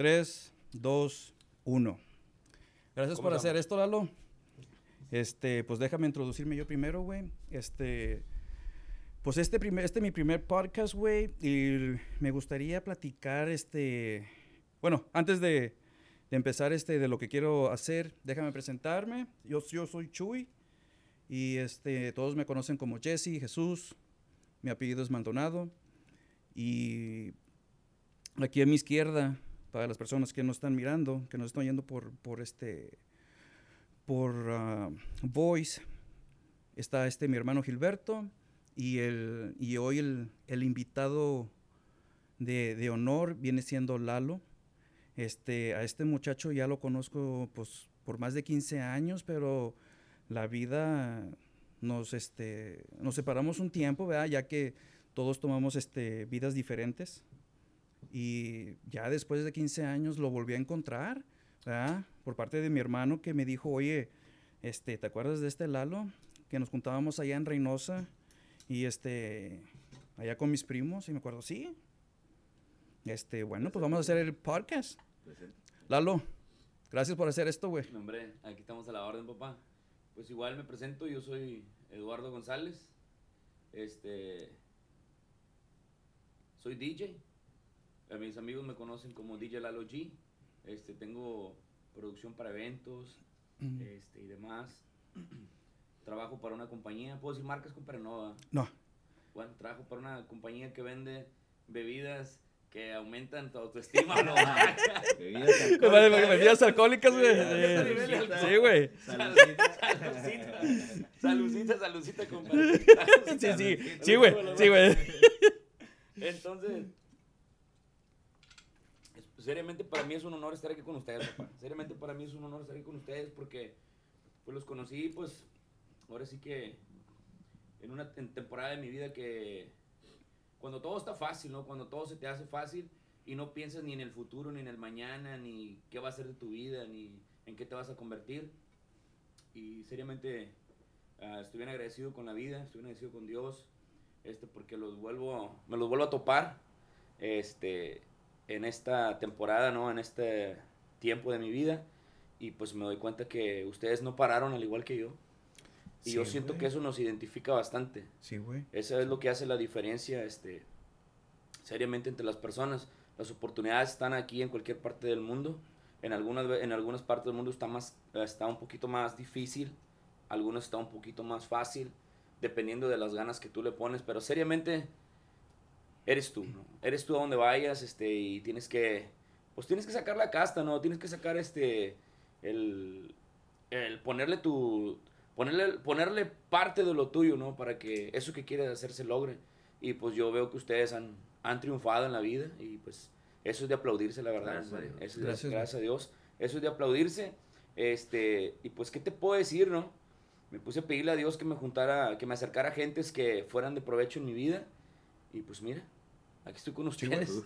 3, 2, 1. Gracias por hacer esto, Lalo. Este, pues déjame introducirme yo primero, güey. Este, pues este primer, este es mi primer podcast, güey, y me gustaría platicar, este, bueno, antes de, de, empezar, este, de lo que quiero hacer, déjame presentarme. Yo, yo soy Chuy, y este, todos me conocen como Jesse, Jesús, mi apellido es Maldonado, y aquí a mi izquierda, para las personas que no están mirando, que nos están yendo por, por este, por uh, Voice, está este mi hermano Gilberto y, el, y hoy el, el invitado de, de, honor viene siendo Lalo. Este, a este muchacho ya lo conozco pues, por más de 15 años, pero la vida nos, este, nos separamos un tiempo, ¿verdad? ya que todos tomamos este, vidas diferentes. Y ya después de 15 años lo volví a encontrar, ¿verdad? Por parte de mi hermano que me dijo, oye, este, ¿te acuerdas de este Lalo? Que nos juntábamos allá en Reynosa y este, allá con mis primos. Y me acuerdo, sí. Este, bueno, pues vamos a hacer el podcast. Lalo, gracias por hacer esto, güey. hombre, aquí estamos a la orden, papá. Pues igual me presento, yo soy Eduardo González. Este, soy DJ mis amigos me conocen como DJ Lalo G. Este, tengo producción para eventos este, y demás. trabajo para una compañía, ¿puedo decir marcas, compadre? No. No. Bueno, trabajo para una compañía que vende bebidas que aumentan tu autoestima, ¿no? bebidas alcohólicas. güey. Sí, güey. Salucita, salucita, salucita, compadre. Sí, sí, sí, güey, sí, güey. Entonces, seriamente para mí es un honor estar aquí con ustedes, papá. Seriamente para mí es un honor estar aquí con ustedes porque pues los conocí, pues, ahora sí que en una temporada de mi vida que cuando todo está fácil, ¿no? Cuando todo se te hace fácil y no piensas ni en el futuro, ni en el mañana, ni qué va a ser de tu vida, ni en qué te vas a convertir. Y seriamente uh, estoy bien agradecido con la vida, estoy agradecido con Dios, este, porque los vuelvo, me los vuelvo a topar. Este, en esta temporada, ¿no? En este tiempo de mi vida. Y pues me doy cuenta que ustedes no pararon al igual que yo. Y yo siento que eso nos identifica bastante. Sí, güey. Eso es lo que hace la diferencia, este, seriamente entre las personas. Las oportunidades están aquí en cualquier parte del mundo. En algunas, en algunas partes del mundo está, más, está un poquito más difícil. Algunas está un poquito más fácil. Dependiendo de las ganas que tú le pones. Pero seriamente, eres tú, ¿no? Eres tú a donde vayas, este, y tienes que, pues tienes que sacar la casta, ¿no? Tienes que sacar, este, el, el ponerle tu, ponerle, ponerle parte de lo tuyo, ¿no? Para que eso que quieres hacer se logre. Y pues yo veo que ustedes han, han triunfado en la vida y pues eso es de aplaudirse, la verdad. Gracias, a Dios. Eso gracias, gracias a Dios. Eso es de aplaudirse. Este, y pues, ¿qué te puedo decir, no? Me puse a pedirle a Dios que me juntara, que me acercara gentes que fueran de provecho en mi vida. Y pues mira, aquí estoy con ustedes.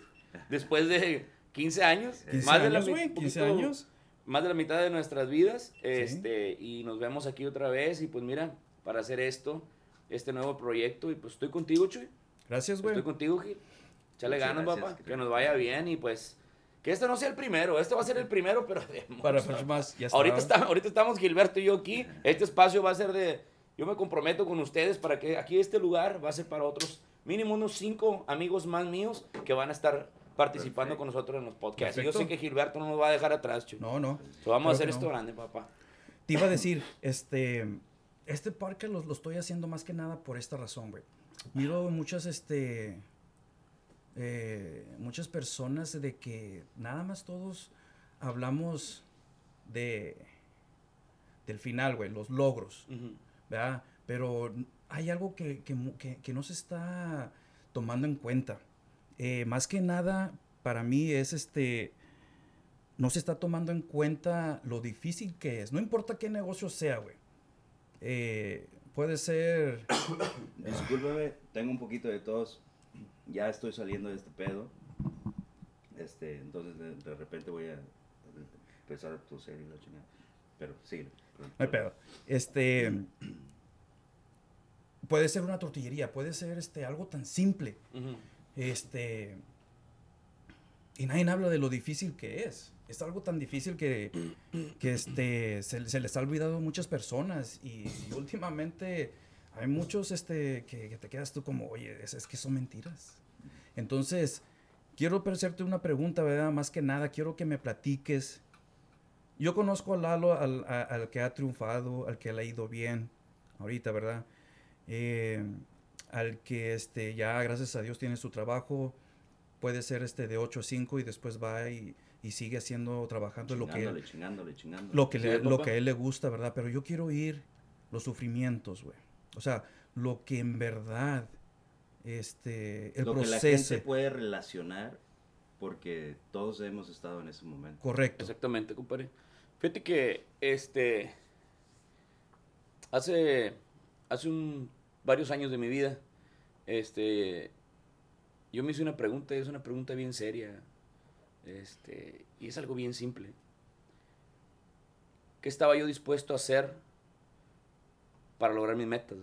Después de 15 años. más de la, 15 años. Más de la mitad de nuestras vidas. Este, y nos vemos aquí otra vez. Y pues mira, para hacer esto, este nuevo proyecto. Y pues estoy contigo, Chuy. Gracias, güey. Estoy contigo, Gil. Échale ganas, papá. Que, nos vaya bien. Y pues. Que este no sea el primero, este va a ser el primero, pero Para más, ya ahorita, está, ahorita estamos Gilberto y yo aquí. Este espacio va a ser de. Yo me comprometo con ustedes para que aquí este lugar va a ser para otros mínimo unos cinco amigos más míos que van a estar participando con nosotros en los podcasts. Yo sé que Gilberto no nos va a dejar atrás. No, no. vamos a hacer esto grande, papá. Te iba a decir, este, este parque lo, lo, estoy haciendo más que nada por esta razón, güey. Miro muchas, este, eh, muchas personas de que nada más todos hablamos de, del final, güey, los logros, ¿verdad? Pero hay algo que, no se está tomando en cuenta. Eh, más que nada, para mí es este, no se está tomando en cuenta lo difícil que es. No importa qué negocio sea, güey. Eh, puede ser... Discúlpeme, tengo un poquito de tos. Ya estoy saliendo de este pedo. Este, entonces de, repente voy a empezar a toser y la chingada. Pero sí. No hay pedo. Este puede ser una tortillería, puede ser este, algo tan simple. Este, y nadie habla de lo difícil que es. Es algo tan difícil que, que este, se, se les ha olvidado a muchas personas y, y últimamente hay muchos este, que, que te quedas tú como, oye, es, es que son mentiras. Entonces, quiero hacerte una pregunta, ¿verdad? Más que nada, quiero que me platiques. Yo conozco a Lalo, al, a- al que ha triunfado, al que le ha ido bien ahorita, ¿verdad? Eh, al que este, ya, gracias a Dios, tiene su trabajo. Puede ser este de 8 a 5 y después va y, y sigue haciendo, trabajando lo que, Chingándole, chingándole, chingándole. lo que, Sí, le, lo que a él le gusta, ¿verdad? Pero yo quiero oír los sufrimientos, güey. O sea, lo que en verdad, este, el lo que la proceso. gente puede relacionar porque todos hemos estado en ese momento. Correcto. Exactamente, compadre. Fíjate que este hace hace un, varios años de mi vida, este yo me hice una pregunta, y es una pregunta bien seria. Este, y es algo bien simple. ¿Qué estaba yo dispuesto a hacer para lograr mis metas?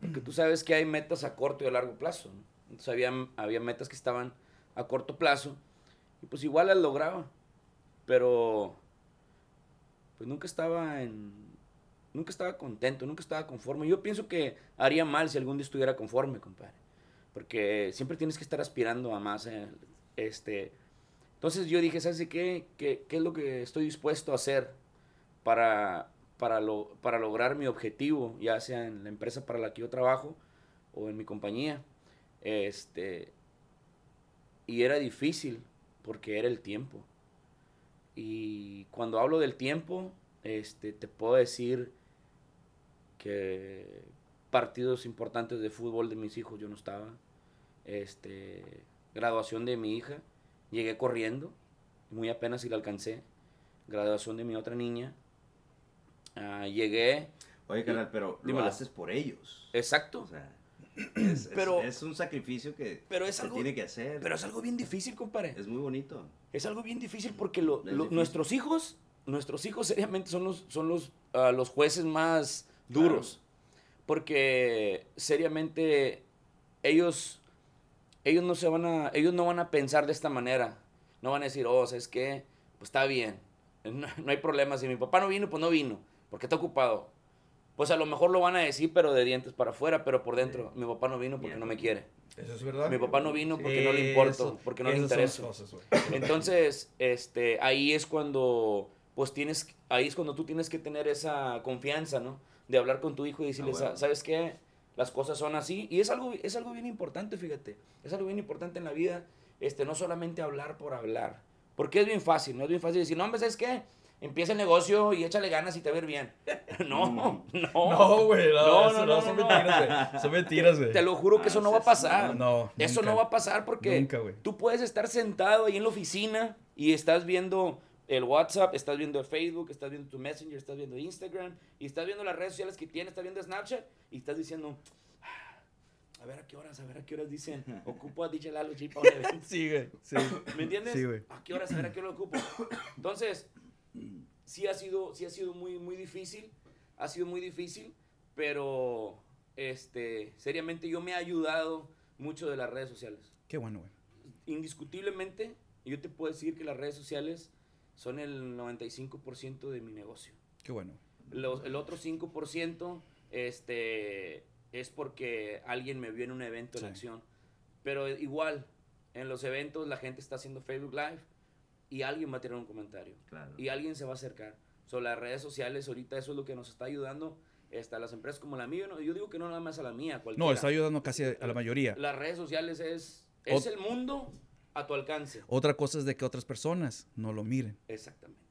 Porque tú sabes que hay metas a corto y a largo plazo. ¿no? Entonces había, había metas que estaban a corto plazo y pues igual las lograba. Pero pues nunca estaba en nunca estaba contento, nunca estaba conforme. Yo pienso que haría mal si algún día estuviera conforme, compadre. Porque siempre tienes que estar aspirando a más. eh, Este, entonces yo dije, ¿sabes qué? ¿Qué, qué es lo que estoy dispuesto a hacer para, para, lo, para lograr mi objetivo, ya sea en la empresa para la que yo trabajo o en mi compañía? Este, y era difícil porque era el tiempo. Y cuando hablo del tiempo, este, te puedo decir que partidos importantes de fútbol de mis hijos yo no estaba. Este, graduación de mi hija, llegué corriendo, muy apenas si la alcancé. Graduación de mi otra niña, ah, llegué, Oye, canal, pero lo Dímelo. haces por ellos. exacto, O sea, es, Pero- es un sacrificio que pero es se algo, tiene que hacer. pero es algo bien difícil, compadre. Es muy bonito. Es algo bien difícil porque lo- Es lo- difícil. nuestros hijos, nuestros hijos seriamente son los, son los, ah, los jueces más duros. Porque seriamente ellos, ellos no se van a, ellos no van a pensar de esta manera. No van a decir, oh, ¿sabes qué? Pues está bien. No, no hay problema. Si mi papá no vino, pues no vino. Porque está ocupado. Pues a lo mejor lo van a decir, pero de dientes para afuera, pero por dentro. Mi papá no vino porque no me quiere. Eso es verdad. Mi papá no vino porque no le importo, porque no le güey. Entonces, este, ahí es cuando, pues tienes, ahí es cuando tú tienes que tener esa confianza, ¿no? De hablar con tu hijo y decirle, Ah, bueno. "Sa- ¿sabes qué? Las cosas son así. Y es algo, es algo bien importante, fíjate. Es algo bien importante en la vida, este, no solamente hablar por hablar. Porque es bien fácil, ¿no? Es bien fácil decir, no, hombre, ¿sabes qué? Empieza el negocio y échale ganas y te va a ir bien. no, no. No, güey, no, No, no, no, no, son mentiras, güey. Son mentiras, güey. Te lo juro que eso Ah, no va a pasar. No, Eso no va a pasar porque tú puedes estar sentado ahí en la oficina y estás viendo el WhatsApp, estás viendo el Facebook, estás viendo tu Messenger, estás viendo Instagram y estás viendo las redes sociales que tienes, estás viendo Snapchat y estás diciendo, "Ah, a ver a qué horas, a ver a qué horas dicen, ocupo a DJ Lalo G para un evento". Sí, güey. Sí. ¿Me entiendes? Sí, güey. ¿A qué horas? A ver a qué hora lo ocupo. Entonces, sí ha sido, sí ha sido muy, muy difícil. Ha sido muy difícil, pero este, seriamente yo me he ayudado mucho de las redes sociales. Qué bueno, güey. Indiscutiblemente, yo te puedo decir que las redes sociales son el 95% de mi negocio. Qué bueno. Los- el otro 5% este, es porque alguien me vio en un evento en acción. Pero igual, en los eventos la gente está haciendo Facebook Live y alguien va a tirar un comentario. Claro. Y alguien se va a acercar. Son las redes sociales, ahorita eso es lo que nos está ayudando a las empresas como la mía. no- Yo digo que no nada más a la mía, cualquiera. No, está ayudando casi a la mayoría. Las redes sociales es, es Ot- el mundo a tu alcance. Otra cosa es de que otras personas no lo miren. Exactamente.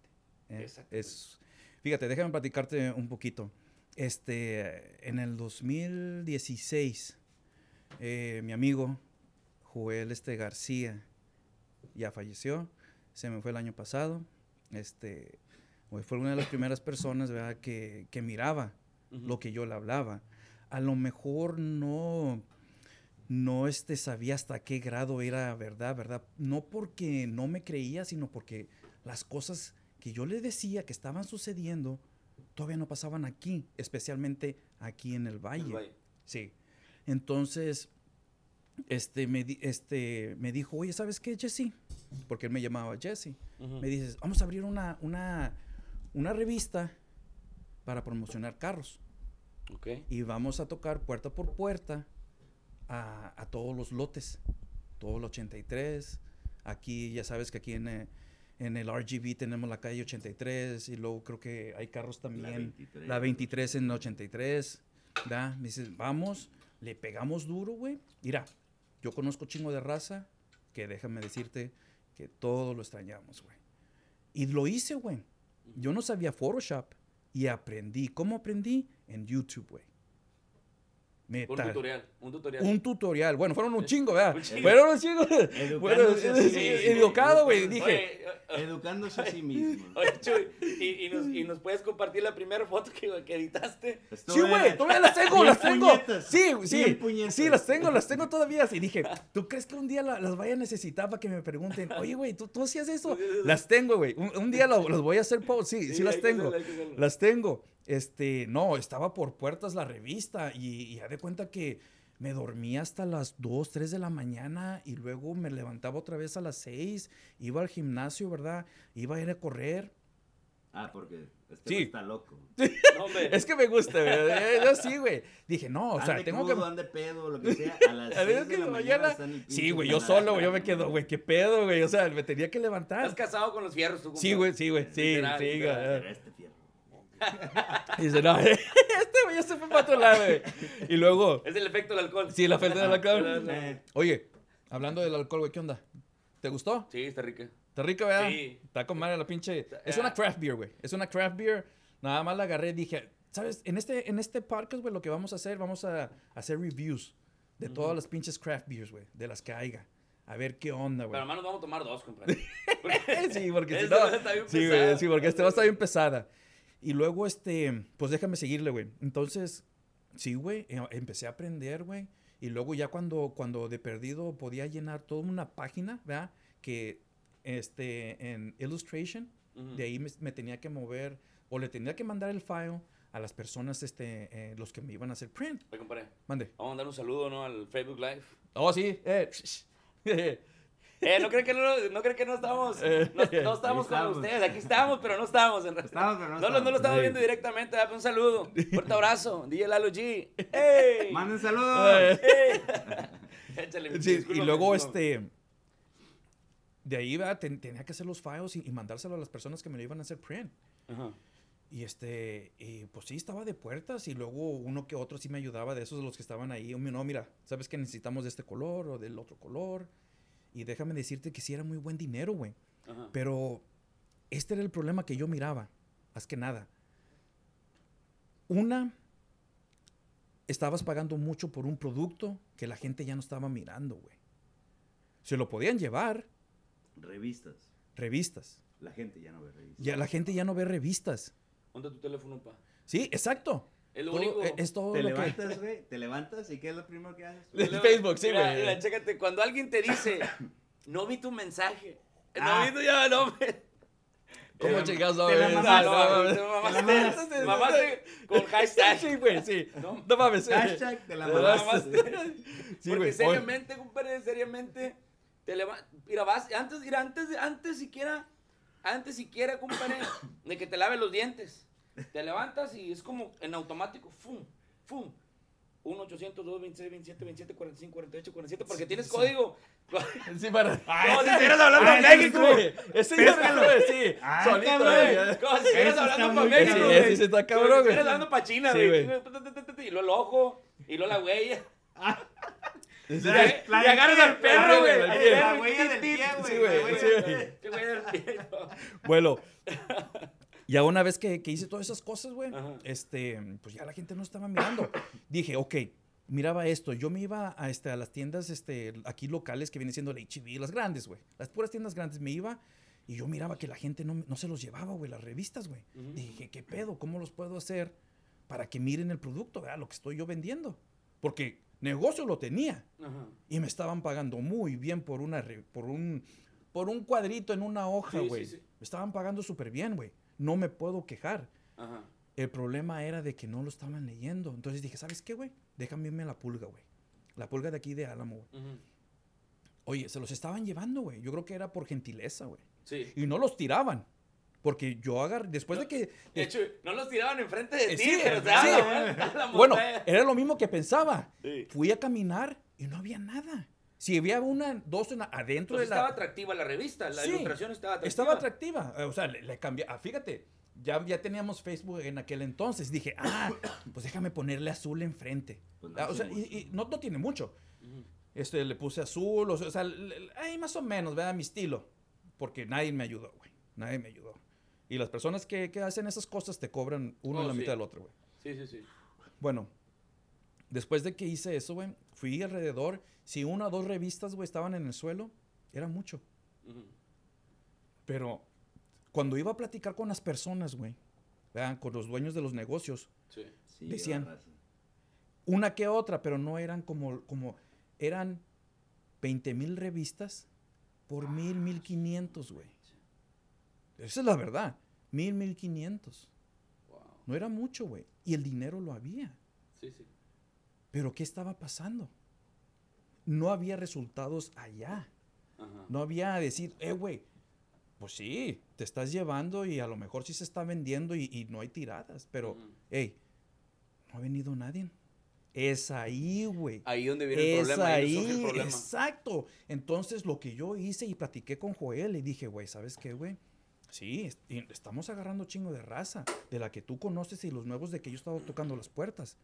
¿eh? Exactamente. Es, fíjate, déjame platicarte un poquito. Este, en el 2016, eh, mi amigo Joel este García ya falleció. Se me fue el año pasado. Este, fue una de las primeras personas ¿verdad? Que, que miraba lo que yo le hablaba. A lo mejor no, no este, sabía hasta qué grado era verdad, ¿verdad? No porque no me creía, sino porque las cosas que yo le decía que estaban sucediendo todavía no pasaban aquí, especialmente aquí en el valle. Sí. Entonces, este me, este, me dijo, oye, ¿sabes qué, Jesse? porque él me llamaba Jesse. Me dices, vamos a abrir una, una, una revista para promocionar carros. Ok. Y vamos a tocar puerta por puerta a, a todos los lotes. Todo el 83. Aquí, ya sabes que aquí en, eh, en el RGB tenemos la calle 83. Y luego creo que hay carros también. La 23. La 23 en 83. ¿verdad? Me dices, vamos, le pegamos duro, güey. Mira, yo conozco chingo de raza que déjame decirte que todo lo extrañamos, güey. Y lo hice, güey. Yo no sabía Photoshop y aprendí. ¿Cómo aprendí? En YouTube, güey. Un Neta. tutorial. Un tutorial. Un tutorial. Bueno, fueron un chingo, ¿verdad? Un chingo. Fueron un chingo. Educándose Bueno, a sí sí, mismo. educado, güey. Dije, Oye, eh, eh, Educándose a sí mismo. oye, Chuy, ¿y, y nos, y nos puedes compartir la primera foto que, que editaste. Sí, güey, todavía las tengo, las tengo. puñetas. Sí, sí, sí, las tengo, las tengo todavía. Y dije, ¿tú crees que un día la- las vaya a necesitar para que me pregunten, oye, güey, ¿tú, tú hacías eso? Las tengo, güey. Un, un día las voy a hacer post, sí, sí, las tengo. Las tengo. Este, no, estaba por puertas la revista y, y ya de cuenta que me dormía hasta las 2, 3 de la mañana y luego me levantaba otra vez a las 6, iba al gimnasio, ¿verdad? Iba a ir a correr. Ah, porque este Sí. está loco. No, hombre. Es que me gusta, güey. Eh, Yo sí, güey. Dije, no, o sea, ande tengo crudo, que... ande pedo, lo que sea, a las A ver, 6 de que la mañana- Sí, güey, yo solo, güey, yo me quedo, güey, qué pedo, güey. O sea, me tenía que levantar. Estás casado con los fierros, tú. Sí, güey, sí, güey, sí, Literal, sí, literal. güey. Pero este fierro. Y dice, no, este güey ya se fue para otro lado, güey. Y luego, Es el efecto del alcohol. sí, la falta de la Claro. cara. Eh, Oye, hablando del alcohol, güey, ¿qué onda? ¿Te gustó? Sí, está rica. Está rica, ¿verdad? Sí. Está con madre la pinche. Es Ah. una craft beer, güey. Es una craft beer. Nada más la agarré y dije, ¿sabes? En este, en este podcast, güey, lo que vamos a hacer, vamos a hacer reviews de todas las pinches craft beers, güey. De las que haya. A ver qué onda, Pero güey. hermano, vamos a tomar dos, compadre. sí, porque si Esta no. Sí, pesada. güey, sí, porque este va a estar bien pesada. Y luego, este, pues déjame seguirle, güey. Entonces, sí, güey, eh, empecé a aprender, güey. Y luego ya cuando, cuando de perdido podía llenar toda una página, ¿verdad? Que, este, en Illustration, Ujú. de ahí me, me tenía que mover o le tenía que mandar el file a las personas, este, eh, los que me iban a hacer print. Oye, compadre, Mande. vamos a mandar un saludo, ¿no? Al Facebook Live. Oh, sí, eh. Eh, no creen que no, no, creen que no estamos, Eh, no, no estamos con estamos. ustedes, aquí estamos, pero no estamos en. Estamos, pero no No, lo- no estamos. lo estamos viendo directamente, dame un saludo, fuerte abrazo, DJ Lalo G. ¡Ey! Manden saludos. Échale, Sí, y luego, este. De ahí ¿verdad? Ten- tenía que hacer los files y, y mandárselo a las personas que me lo iban a hacer print. Ajá. Y este, y pues sí, estaba de puertas y luego uno que otro sí me ayudaba de esos de los que estaban ahí. No, mira, sabes que necesitamos de este color o del otro color. Y déjame decirte que sí era muy buen dinero, güey. Ajá. Pero este era el problema que yo miraba, más que nada. Una, estabas pagando mucho por un producto que la gente ya no estaba mirando, güey. Se lo podían llevar, Revistas. revistas. La gente ya no ve revistas. Ya la gente ya no ve revistas. Ponte tu teléfono, pa. Sí, exacto. Es lo Todo- único. eh, es todo Te lo que... levantas, güey, te levantas y ¿qué es lo primero que haces? El Facebook, sí, güey. Mira, chécate, cuando alguien te dice, no vi tu mensaje. No Ah. vi tu ya, no me. ¿Cómo Eh, chingados Ah, no, no, mames. te la mamaste, con hashtag. Sí, güey, sí. No. No mames. Hashtag te la Te mamaste. Sí, Porque güey. Seriamente, compadre, seriamente, te levantas, mira, vas, antes, mira, antes, de- antes siquiera, antes siquiera, compadre, de que te laves los dientes, te levantas y es como en automático, fum, fum, 1 800 226 27 27 45 48 47 porque tienes código. Sí, para... Como si estuvieras hablando Ah, en ese México. güey. Ese ya Péscalo. me güey, sí. Ah, Solito. Como si estuvieras hablando está para México. Sí, sí está Como si cabrón, güey. estuvieras hablando para China, güey. Y luego el ojo, y luego la huella. Y agarras al perro, güey. La al huella del pie, güey. Sí, güey, no. Bueno, ya una vez que, que hice todas esas cosas, güey, este, pues ya la gente no estaba mirando. Dije, ok, miraba esto. Yo me iba a, este, a las tiendas este, aquí locales que vienen siendo el HB, las grandes, güey. Las puras tiendas grandes. Me iba y yo miraba que la gente no, no se los llevaba, güey, las revistas, güey. Dije, ¿qué pedo? ¿Cómo los puedo hacer para que miren el producto, ¿verdad? Lo que estoy yo vendiendo. Porque negocio lo tenía. Y me estaban pagando muy bien por una por un por un cuadrito en una hoja, Sí, güey. sí, sí. Me estaban pagando súper bien, güey. No me puedo quejar. Ajá. El problema era de que no lo estaban leyendo. Entonces dije, ¿sabes qué, güey? Déjame irme a la pulga, güey. La pulga de aquí de Álamo, güey. Oye, se los estaban llevando, güey. Yo creo que era por gentileza, güey. Sí. Y no los tiraban. Porque yo agarré, después de que... De hecho, no los tiraban enfrente de Eh, ti, sí, pero, sí. la- la Bueno, era lo mismo que pensaba. Sí. Fui a caminar y no había nada. Si había una, dos una, adentro de estaba la... atractiva la revista, la Sí, ilustración estaba atractiva. Estaba atractiva. Eh, O sea, le, le cambié. ah, fíjate, ya, ya teníamos Facebook en aquel entonces. Dije, ah, pues déjame ponerle azul enfrente. Pues no Ah, o sea, y, no, no tiene mucho. Ujú. Este, le puse azul, o sea, le- ahí más o menos, ¿verdad? Mi estilo. Porque nadie me ayudó, güey. Nadie me ayudó. Y las personas que, que hacen esas cosas te cobran uno Oh, la sí. mitad del otro, güey. Sí, sí, sí. Bueno, después de que hice eso, güey, fui alrededor. Si una o dos revistas, güey, estaban en el suelo, era mucho. Pero cuando iba a platicar con las personas, güey, ¿verdad? con los dueños de los negocios, Sí, decían- una que otra, pero no eran como, como eran 20 mil revistas por mil, mil quinientos, güey. Esa es la verdad, mil, mil quinientos. Wow. No era mucho, güey. Y el dinero lo había. Sí, sí. Pero ¿qué estaba pasando? No había resultados allá. Ajá. No había decir, eh, güey, pues sí, te estás llevando y a lo mejor sí se está vendiendo y, y no hay tiradas, pero, hey, no ha venido nadie. Es ahí, güey. Ahí donde viene el Es problema, ahí surge el ahí, problema. exacto. Entonces, lo que yo hice y platiqué con Joel, y dije, güey, ¿sabes qué, güey? Sí, est- estamos agarrando chingo de raza, de la que tú conoces y los nuevos de que yo estaba tocando las puertas.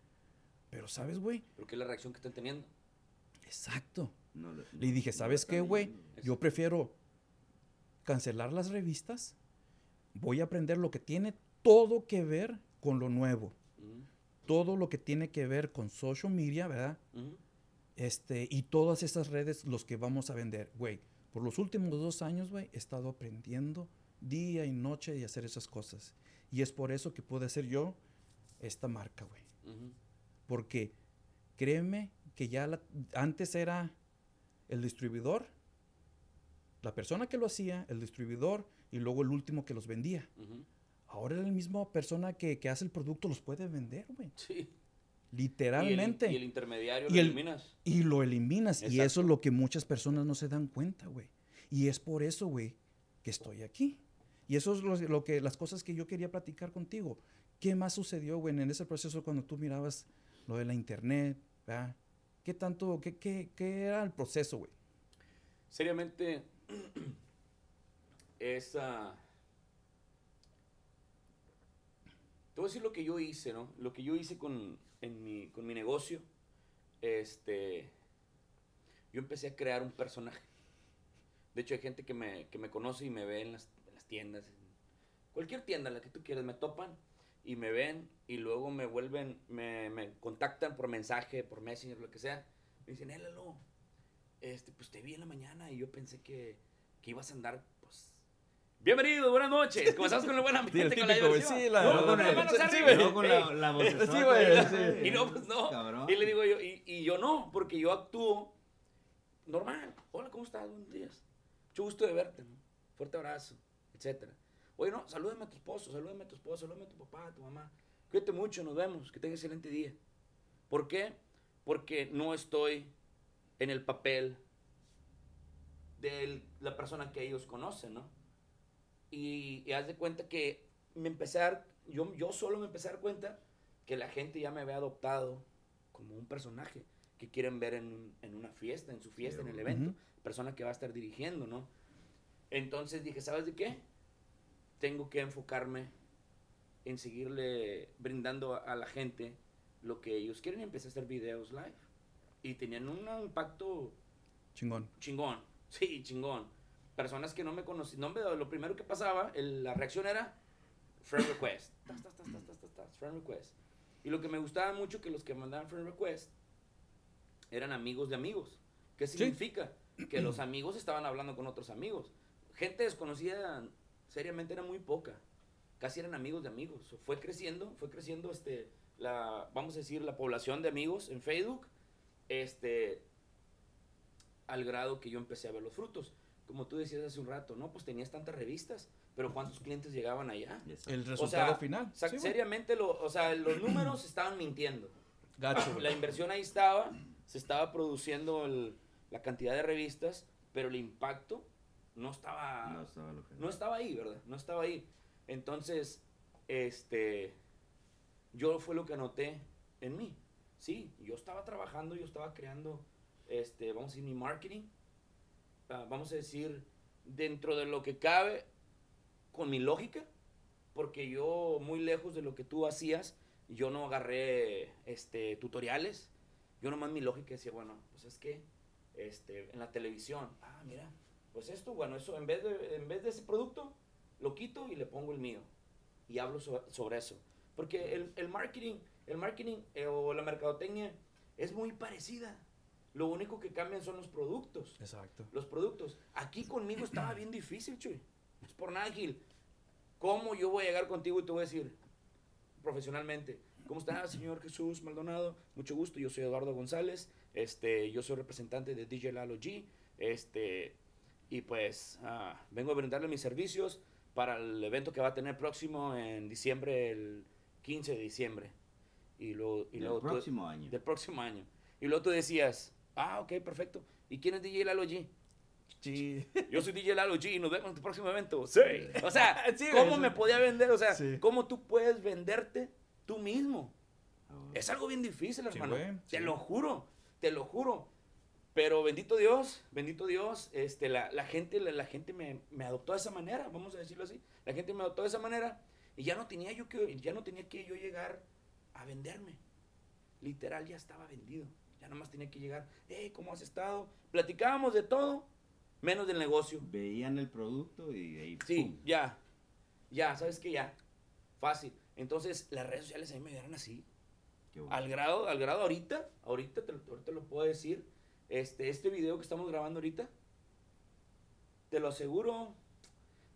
Pero, ¿sabes, güey? Pero qué es la reacción que están teniendo. Exacto. No le- Le dije, ¿sabes qué, güey? Yo prefiero cancelar las revistas. Voy a aprender lo que tiene todo que ver con lo nuevo. Todo lo que tiene que ver con social media, ¿verdad? Ujú. Este, y todas esas redes, los que vamos a vender. Güey, por los últimos dos años, güey, he estado aprendiendo día y noche y hacer esas cosas. Y es por eso que pude hacer yo esta marca, güey. Porque créeme que ya la- antes era el distribuidor, la persona que lo hacía, el distribuidor y luego el último que los vendía. Ujú. Ahora la misma persona que, que hace el producto los puede vender, güey. Sí. Literalmente. Y el, y el intermediario Y lo el- eliminas. Y lo eliminas. Y eso es lo que muchas personas no se dan cuenta, güey. Y es por eso, güey, que estoy aquí. Y eso es lo, lo que, las cosas que yo quería platicar contigo. ¿Qué más sucedió, güey, en ese proceso cuando tú mirabas lo de la internet, ¿verdad? ¿Qué tanto, qué, qué, qué era el proceso, güey? Seriamente, esa... Te voy a decir lo que yo hice, ¿no? Lo que yo hice con, en mi, con mi negocio. Este... Yo empecé a crear un personaje. De hecho, hay gente que me, que me conoce y me ve en las, en tiendas. en cualquier tienda, la que tú quieras, me topan y me ven y luego me vuelven, me, me contactan por mensaje, por Messenger, lo que sea. Me dicen, "Eh, Lalo, este, pues te vi en la mañana y yo pensé que, que ibas a andar, pues... Bienvenido, buenas noches. ¿Cómo estás con el buen ambiente? Sí, el con la típico, diversión? sí, la- No, con la- manos arriba. No, con la, la vocesota, Sí, güey. Y no, pues no. Cabrón. Y le digo yo, y, y yo no, porque yo actúo normal. Hola, ¿cómo estás? Buenos días. Mucho gusto de verte. ¿no? Fuerte abrazo, etcétera. Oye, no, salúdame a tu esposo, salúdame a tu esposo, salúdame a tu papá, a tu mamá. Cuídate mucho, nos vemos, que tengas excelente día. ¿Por qué? Porque no estoy en el papel de la persona que ellos conocen, ¿no? Y, y haz de cuenta que me empecé a dar, yo, yo solo me empecé a dar cuenta que la gente ya me había adoptado como un personaje que quieren ver en, en una fiesta, en su fiesta, en el evento, persona que va a estar dirigiendo, ¿no? Entonces dije, ¿sabes de qué? Tengo que enfocarme en seguirle brindando a, a la gente lo que ellos quieren y empecé a hacer videos live. Y tenían un impacto Chingón. chingón, sí, chingón. Personas que no me conocían, no, me- lo primero que pasaba, el- la reacción era friend request. Tas, tas, tas, tas, tas, tas, tas, friend request. Y lo que me gustaba mucho que los que mandaban friend request eran amigos de amigos. ¿Qué significa? Que los amigos estaban hablando con otros amigos. Gente desconocida, seriamente era muy poca. Casi eran amigos de amigos. Fue creciendo, fue creciendo, este, la, vamos a decir, la población de amigos en Facebook, este, al grado que yo empecé a ver los frutos. Como tú decías hace un rato, ¿no? Pues tenías tantas revistas, pero ¿cuántos clientes llegaban allá? El O resultado sea, final. Sí, seriamente, lo, o sea, los números estaban mintiendo. Gacho. La inversión ahí estaba, se estaba produciendo el, la cantidad de revistas, pero el impacto no estaba, No estaba lo que. no estaba ahí, ¿verdad? No estaba ahí. Entonces, este, yo fue lo que anoté en mí. Sí, yo estaba trabajando, yo estaba creando, este, vamos a decir, mi marketing, ah, vamos a decir, dentro de lo que cabe, con mi lógica, porque yo, muy lejos de lo que tú hacías, yo no agarré, este, tutoriales, yo nomás mi lógica decía, bueno, pues es que, este, en la televisión, ah, mira, pues esto, bueno, eso, en vez de, en vez de ese producto, lo quito y le pongo el mío. Y hablo so- sobre eso. Porque el, el marketing, el marketing eh, o la mercadotecnia es muy parecida. Lo único que cambian son los productos. Exacto. Los productos. Aquí conmigo estaba bien difícil, Chuy. No es por nada, Gil. ¿Cómo yo voy a llegar contigo y te voy a decir profesionalmente? ¿Cómo está, señor Jesús Maldonado? Mucho gusto, yo soy Eduardo González. Este, yo soy representante de DJ Lalo G. Este, y pues ah, vengo a brindarle mis servicios para el evento que va a tener próximo en diciembre, el 15 de diciembre. Y luego, y El luego tú- próximo año. del próximo año. Y luego tú decías, ah, ok, perfecto. ¿Y quién es DJ Lalo G? Sí. Yo soy DJ Lalo G y nos vemos en tu próximo evento. Sí. O sea, Sí, ¿cómo me podía vender? O sea. ¿cómo tú puedes venderte tú mismo? Ah. Es algo bien difícil, hermano. güey, Te lo juro, te lo juro. Pero bendito Dios, bendito Dios, este, la, la gente, la, la gente me, me adoptó de esa manera, vamos a decirlo así. La gente me adoptó de esa manera y ya no tenía yo que, ya no tenía que yo llegar a venderme. Literal, ya estaba vendido. Ya nomás tenía que llegar, hey, ¿cómo has estado? Platicábamos de todo, menos del negocio. Veían el producto y de ahí. Sí, ya. Ya, ¿sabes qué? Ya. Fácil. Entonces, las redes sociales a mí me dieron así. Qué bueno. Al grado, al grado ahorita, ahorita te, ahorita lo puedo decir. Este, este video que estamos grabando ahorita, te lo aseguro,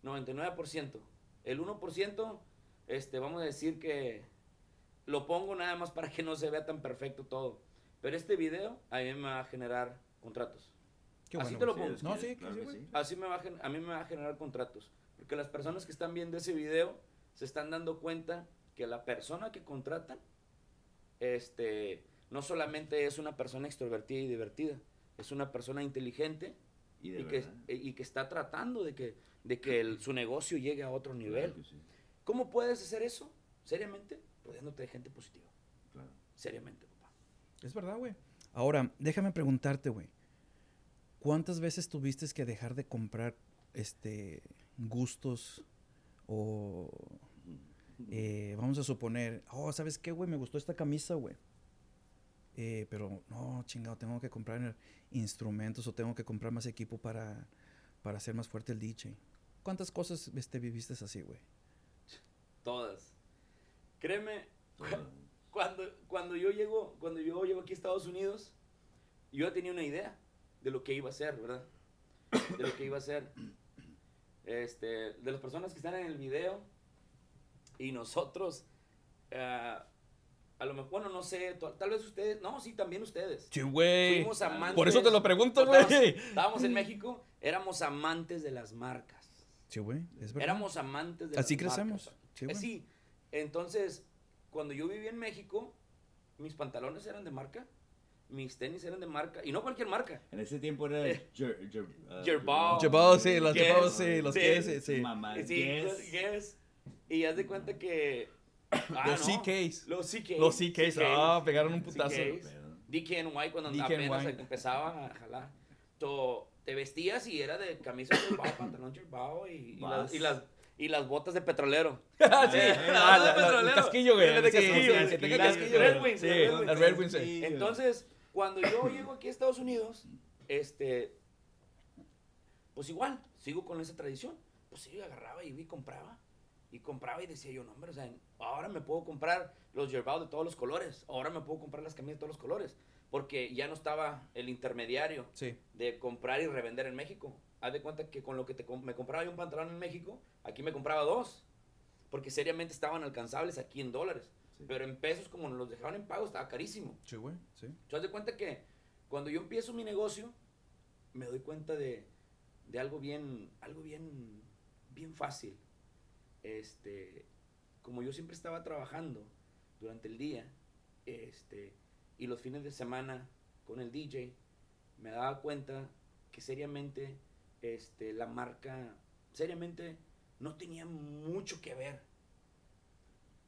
99%. El 1%, este, vamos a decir que lo pongo nada más para que no se vea tan perfecto todo. Pero este video a mí me va a generar contratos. Qué Así bueno. te lo Sí, pongo. es No, sí, claro sí, que güey. sí. Así me va a, a mí me va a generar contratos. Porque las personas que están viendo ese video se están dando cuenta que la persona que contratan, este, no solamente es una persona extrovertida y divertida, es una persona inteligente Y que, verdad. y que está tratando de que, de que el- su negocio llegue a otro nivel. Claro que sí, ¿Cómo puedes hacer eso? Seriamente, rodeándote de gente positiva. claro. Seriamente, papá. Es verdad, güey. Ahora, déjame preguntarte, güey. ¿Cuántas veces tuviste que dejar de comprar este gustos o eh, vamos a suponer, oh, ¿sabes qué, güey? Me gustó esta camisa, güey. Eh, pero no, chingado, tengo que comprar instrumentos o tengo que comprar más equipo para, para hacer más fuerte el DJ. ¿Cuántas cosas este, viviste así, güey? Todas. Créeme, cuando, cuando yo llego, cuando yo llego aquí a Estados Unidos, yo ya tenía una idea de lo que iba a hacer, ¿verdad? De lo que iba a hacer. Este, de las personas que están en el video y nosotros, eh, a lo mejor, bueno, no sé, tal vez ustedes, no, sí, también ustedes. Sí, güey. Fuimos amantes. Por eso te lo pregunto, Estábamos- güey. Estábamos en México, éramos amantes de las marcas. Sí, güey, es verdad. Éramos amantes de Así las marcas. crecemos. Sí, Eh, sí, entonces, cuando yo vivía en México, mis pantalones eran de marca, mis tenis eran de marca, y no cualquier marca. En ese tiempo era Eh, Jer, Jer, ah, sí, los chepaos, sí, los sí, que sí, sí. Mamá, Sí, Guess. Guess. Y haz de cuenta que... ah, Los no, CKs. Los CKs. Los CKs, ah, pegaron un putazo. DKNY cuando DKNY. apenas empezaba a jalar. To- te vestías y era de camisa yerbao, pantalón yerbao y, y, las, y, las, y las botas de petrolero. Ah, sí. Eh, Ah, las la- botas de la- el petrolero. casquillo, güey. Sí, casquillo, sí. Red. Wings, Sí, las Red Wings. sí. Sí. Entonces, cuando yo llego aquí a Estados Unidos, este, pues igual, sigo con esa tradición. Pues sí, agarraba y compraba. Y compraba y decía yo, no, hombre, o sea, ahora me puedo comprar los yerbao de todos los colores. Ahora me puedo comprar las camisas de todos los colores. Porque ya no estaba el intermediario Sí. de comprar y revender en México. Haz de cuenta que con lo que te com- me compraba yo un pantalón en México, aquí me compraba dos. Porque seriamente estaban alcanzables aquí en dólares. Sí. Pero en pesos, como nos los dejaban en pago, estaba carísimo. Sí, güey, sí. Te das de cuenta que cuando yo empiezo mi negocio, me doy cuenta de, de algo bien, algo bien, bien fácil. Este, como yo siempre estaba trabajando durante el día, este, y los fines de semana con el DJ, me daba cuenta que seriamente este, la marca, seriamente, no tenía mucho que ver.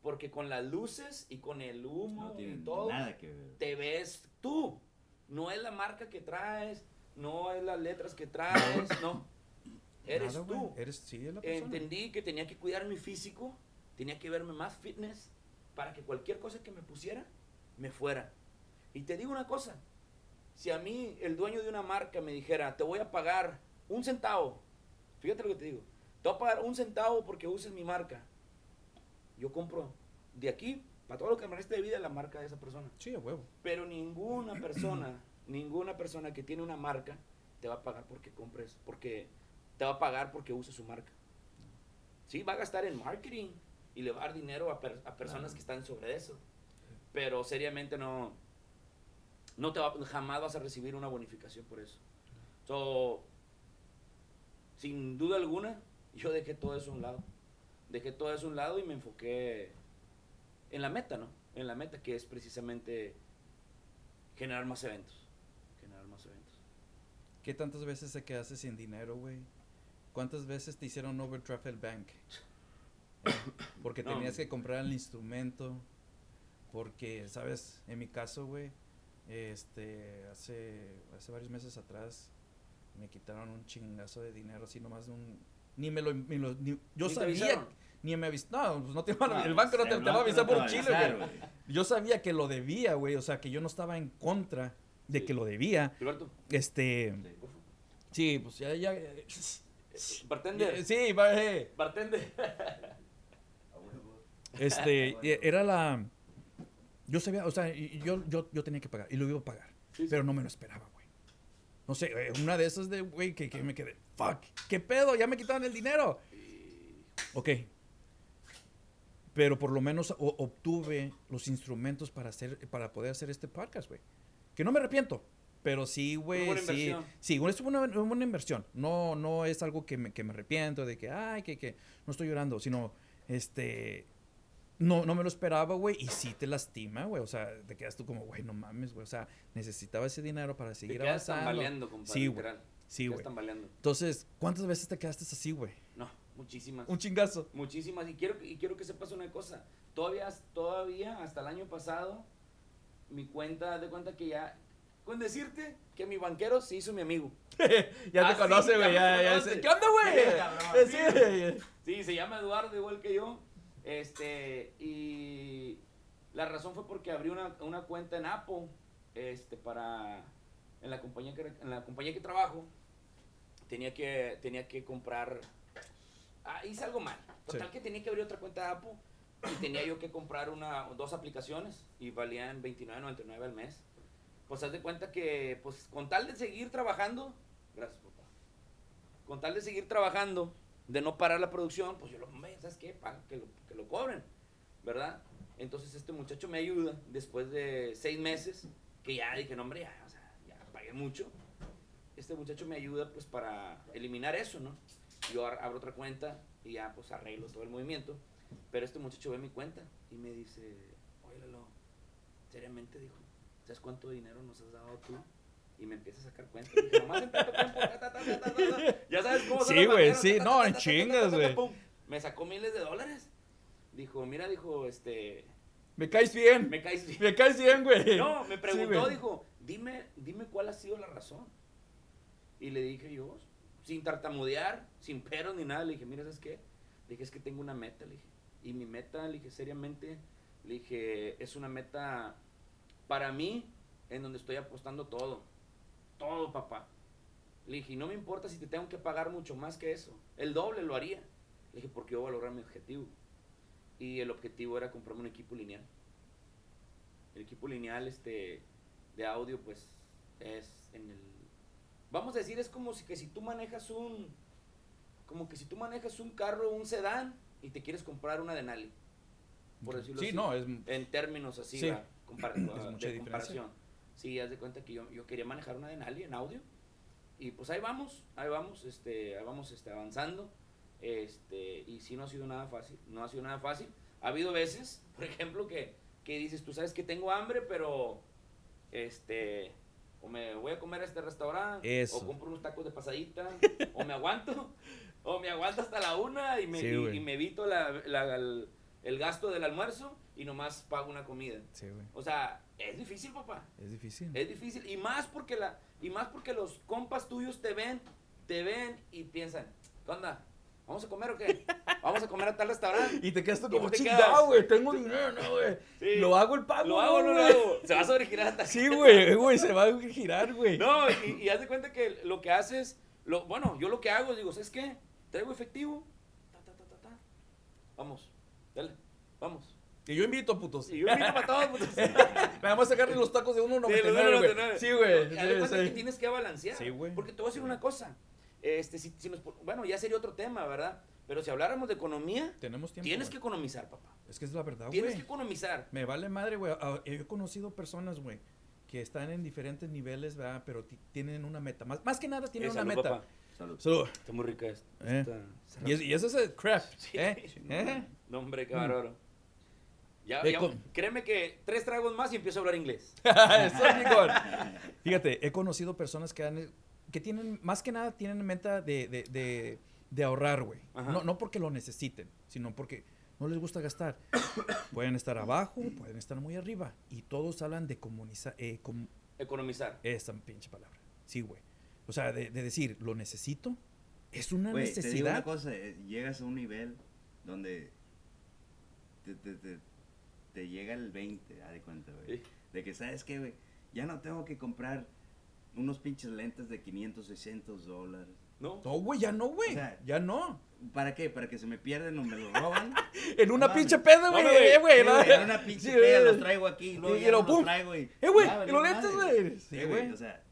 Porque con las luces y con el humo No y todo, nada que ver. te ves tú. No es la marca que traes, no es las letras que traes, no. Eres Nada, tú. Eres, sí, es la persona. Entendí que tenía que cuidar mi físico, tenía que verme más fitness para que cualquier cosa que me pusiera me fuera. Y te digo una cosa, si a mí el dueño de una marca me dijera, te voy a pagar un centavo, fíjate lo que te digo, te voy a pagar un centavo porque uses mi marca, yo compro de aquí, para todo lo que me reste de vida, la marca de esa persona. Sí, a huevo. Pero ninguna persona, ninguna persona que tiene una marca te va a pagar porque compres, porque te va a pagar porque uses su marca. Sí, va a gastar en marketing y le va a dar dinero a, per- a personas Claro. que están sobre eso. Pero seriamente no, no te va, jamás vas a recibir una bonificación por eso. So, sin duda alguna, yo dejé todo eso a un lado. Dejé todo eso a un lado y me enfoqué en la meta, ¿no? En la meta que es precisamente generar más eventos. Generar más eventos. ¿Qué tantas veces te quedaste sin dinero, güey? ¿Cuántas veces te hicieron overdraft el bank? Eh, Porque No. tenías que comprar el instrumento. Porque, ¿sabes? En mi caso, güey, este, hace, hace varios meses atrás me quitaron un chingazo de dinero así nomás de un... Ni me lo... ni lo- ni- yo ¿Ni te sabía... avisaron? Ni me avisó... No, pues no te van a- No, El banco no te, te va a avisar por a chile, güey. Yo sabía que lo debía, güey. O sea, que yo no estaba en contra de Sí. que lo debía. Este... Sí, pues ya... ya Eh, Bartender. Sí, va, eh. Bartender. Este, e- era la... Yo sabía, o sea, yo, yo, yo tenía que pagar, y lo iba a pagar, Sí, sí. pero no me lo esperaba, güey. No sé, eh, una de esas de, güey, que, que me quedé, fuck, ¿qué pedo? Ya me quitaron el dinero. Ok. Pero por lo menos o- obtuve los instrumentos para hacer, para poder hacer este podcast, güey. Que no me arrepiento. Pero sí, güey, sí. Sí, es una, inversión. No, no es algo que me, que me arrepiento de que, ay, que, que no estoy llorando, sino, este, no, no me lo esperaba, güey, y sí te lastima, güey. O sea, te quedas tú como, güey, no mames, güey. O sea, necesitaba ese dinero para Te seguir quedas avanzando. tambaleando, compadre. Sí, güey. Sí, Te güey. Entonces, ¿cuántas veces te quedaste así, güey? No, muchísimas. Un chingazo. Muchísimas. Y quiero, y quiero que sepas una cosa. Todavía, todavía, hasta el año pasado, mi cuenta, de cuenta que ya... Con decirte que mi banquero se hizo mi amigo. ya Ah, te sí, conoce, ya güey. Ya, ya, conoce. ¿Qué onda, güey? Sí, sí. Sí, se llama Eduardo igual que yo. Este, y la razón fue porque abrí una, una cuenta en Apple, este, para, en la compañía que, en la compañía que trabajo, tenía que, tenía que comprar, ah, hice algo mal. Total Sí. que tenía que abrir otra cuenta de Apple y tenía yo que comprar una, dos aplicaciones y valían $29.99 al mes. Pues haz de cuenta que, pues, con tal de seguir trabajando, gracias papá, con tal de seguir trabajando, de no parar la producción, pues yo lo, ¿sabes qué? Paga, que, lo, que lo cobren, ¿verdad? Entonces este muchacho me ayuda después de seis meses, que ya dije, no, hombre, ya, o sea, ya pagué mucho. Este muchacho me ayuda pues para eliminar eso, ¿no? Yo abro otra cuenta y ya pues arreglo todo el movimiento. Pero este muchacho ve mi cuenta y me dice, oye seriamente dijo, ¿sabes cuánto dinero nos has dado tú? Y me empieza a sacar cuentas. Dije, nomás en tanto tiempo, ta, ta, ta. Ya sabes cómo son Sí, güey, sí, no, en chingas, güey. Me sacó miles de dólares. Dijo, mira, dijo, este, Me caes bien. me caes bien. Me caes bien, güey. No, me preguntó, dijo, dime, dime cuál ha sido la razón. Y le dije yo, sin tartamudear, sin peros ni nada, le dije, mira, ¿sabes qué? Le dije, es que tengo una meta, le dije. Y mi meta, le dije, seriamente, le dije, es una meta para mí en donde estoy apostando todo. Todo, papá. Le dije, y no me importa si te tengo que pagar mucho más que eso. El doble lo haría. Le dije, porque yo voy a lograr mi objetivo. Y el objetivo era comprarme un equipo lineal. El equipo lineal este, de audio, pues, es en el... Vamos a decir, es como si, que si tú manejas un... Como que si tú manejas un carro, un sedán, y te quieres comprar una Denali. Por decirlo Sí, así. no, es... En términos así, Sí. ¿verdad? Compar- Es de mucha diferencia. comparación. Sí, haz de cuenta que yo, yo quería manejar una Denali en audio. Y pues ahí vamos, ahí vamos, este, ahí vamos este, avanzando. Este, y sí no ha sido nada fácil, no ha sido nada fácil. Ha habido veces, por ejemplo, que, que dices, tú sabes que tengo hambre, pero este, o me voy a comer a este restaurante, Eso. o compro unos tacos de pasadita, o me aguanto, o me aguanto hasta la una y me, Sí, y- y me evito la, la- el, el gasto del almuerzo y nomás pago una comida. Sí, güey. O sea, es difícil, papá. Es difícil. Es difícil. Y más porque la, y más porque los compas tuyos te ven, te ven y piensan, ¿qué onda? ¿Vamos a comer o qué? ¿Vamos a comer a tal restaurante? Y te quedas tú como te chingado, güey. Tengo dinero, no, güey. Sí. Lo hago el pago. ¿Lo hago no lo hago? Se va a sobregirar hasta Sí, güey, güey, se va a girar, güey. No, y, y haz de cuenta que lo que haces, lo, bueno, yo lo que hago, digo, ¿sabes qué? Traigo efectivo, ta, ta, ta, ta, ta. Vamos, dale, vamos. Y yo invito, putos. Y yo invito para todos, putos. Nada más sacarle los tacos de Sí, los 1.99, güey. 1.99. Sí, güey. Haz de Sí, cuenta que sí. tienes que balancear. Sí, güey. Porque te voy a decir una cosa. Este, si, si nos bueno, ya sería otro tema, ¿verdad? Pero si habláramos de economía, Tenemos tiempo. tienes güey. que economizar, papá. Es que es la verdad, Tienes que güey. economizar. Me vale madre, güey. Ah, He conocido personas, güey, que están en diferentes niveles, ¿verdad? Pero ti- tienen una meta. Más, más que nada tienen Eh, una salud, meta. papá. Salud. Salud. Está muy rica esto. Eh. Está- Y, es- y eso es el craft. Sí. ¿eh? ¿Eh? No, hombre, qué bárbaro. Ya, ya- créeme que tres tragos más y empiezo a hablar inglés. Eso. Fíjate, he conocido personas que han, que tienen, más que nada, tienen meta de, de, de, de ahorrar, güey. No, no porque lo necesiten, sino porque no les gusta gastar. pueden estar abajo, pueden estar muy arriba. Y todos hablan de comunizar, eh, com- Economizar. esa pinche palabra. Sí, güey. O sea, de, de decir, lo necesito, es una Güey, te digo una necesidad. cosa, eh, llegas a un nivel donde te, te, te, te llega el 20, haz de cuenta, güey. Sí. De que, ¿sabes qué, güey? Ya no tengo que comprar unos pinches lentes de 500, 600 dólares. ¿No? No, güey, ya no, güey. O sea, ya no. ¿Para qué? ¿Para que se me pierden o me los roban? En una No pinche peda, güey. No, güey. eh, güey. Sí, ¿no? güey, en una pinche Sí, peda los traigo aquí, luego Y ya lo no los traigo y... Eh, güey, ya y los lentes, güey. Sí, güey, o sea...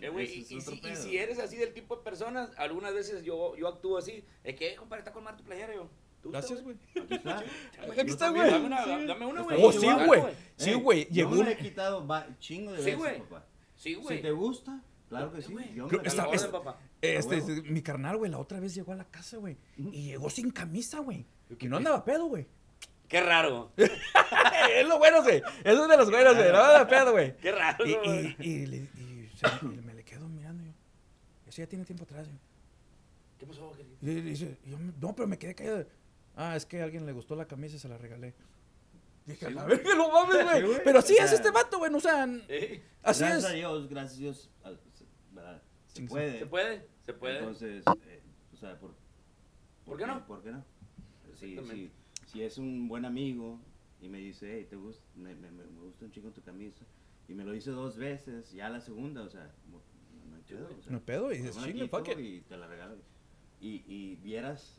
Eh, güey, y, es y si, y si eres así del tipo de personas, algunas veces yo, yo actúo así. Es que, compadre, está con tu playera, yo. ¿Te gusta, Gracias, güey. Aquí está. Aquí está, Yo güey. Dame una, Sí. dame una, güey. Oh, sí, güey. Sí, Ey, güey. Yo Llegó me un- lo he quitado va- chingo de Sí, veces, papá. Sí, Si güey. te gusta, claro que sí. güey. Yo Creo me que la está- A la orden, orden, es- papá. Este, huevo. este, mi carnal, güey, la otra vez llegó a la casa, güey. Y llegó sin camisa, güey. Y no andaba pedo, güey. Qué raro. es lo bueno, güey. Eso es de los buenos, güey. No andaba pedo, güey. Qué raro. Y, güey. y, y, le- y se- y me le quedo mirando yo. Eso ya tiene tiempo atrás, güey. ¿Qué pasó? Y dice, yo, me- no, pero me quedé callado. Ah, es que a alguien le gustó la camisa y se la regalé. Dije, a la verga, no mames, güey. güey. Pero así O es este vato, güey. O sea, n- Eh, así gracias a es. Dios, gracias a Dios. ¿verdad? Se puede. ¿Se puede? ¿Se puede? Entonces, eh, o sea, ¿por, ¿Por qué no? ¿Por qué no? Si, si, si es un buen amigo y me dice, hey, te gusta, me, me, me me gusta un chico tu camisa, y me lo hice dos veces, ya la segunda, o sea, no, hay pedo, o sea, No hay pedo, y dices, chingue, fuck it. Y te la regalo. Y, y vieras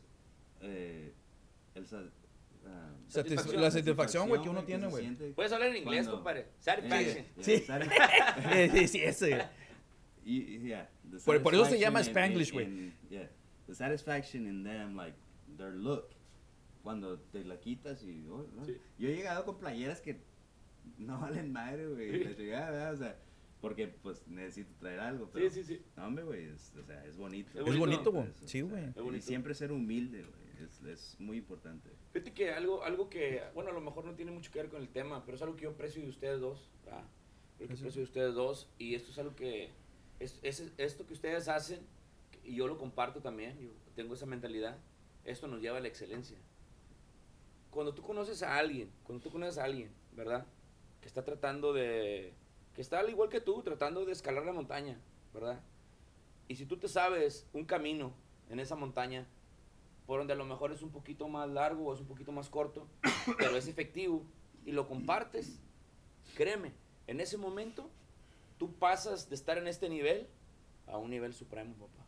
eh, el, sa- ah, Satisf- Satisfacción. la satisfacción, güey, que uno tiene, güey. Puedes hablar en inglés, cuando- compadre. Satisfaction. yeah, Sí. sí, sí, ese. Por- por eso se satisfaction llama Spanglish, güey. yeah, the satisfaction in them, like, their look. Cuando te la quitas y... oh, no. Sí. Yo he llegado con playeras que no valen madre, güey. Sí. la. O sea, porque pues necesito traer algo, pero... Sí, sí, sí. No, hombre, güey, es, o sea, es bonito. Es bonito. güey. Sí, güey. Y siempre ser humilde, güey, es, es muy importante. Fíjate que algo, algo que, bueno, a lo mejor no tiene mucho que ver con el tema, pero es algo que yo aprecio de ustedes dos. ¿verdad? Lo que aprecio de ustedes dos. Y esto es algo que, es, es- esto que ustedes hacen, y yo lo comparto también, yo tengo esa mentalidad, esto nos lleva a la excelencia. Cuando tú conoces a alguien, cuando tú conoces a alguien, ¿verdad? Que está tratando de, que está al igual que tú, tratando de escalar la montaña, ¿verdad? Y si tú te sabes un camino en esa montaña, por donde a lo mejor es un poquito más largo o es un poquito más corto, pero es efectivo y lo compartes, créeme, en ese momento tú pasas de estar en este nivel a un nivel supremo, papá.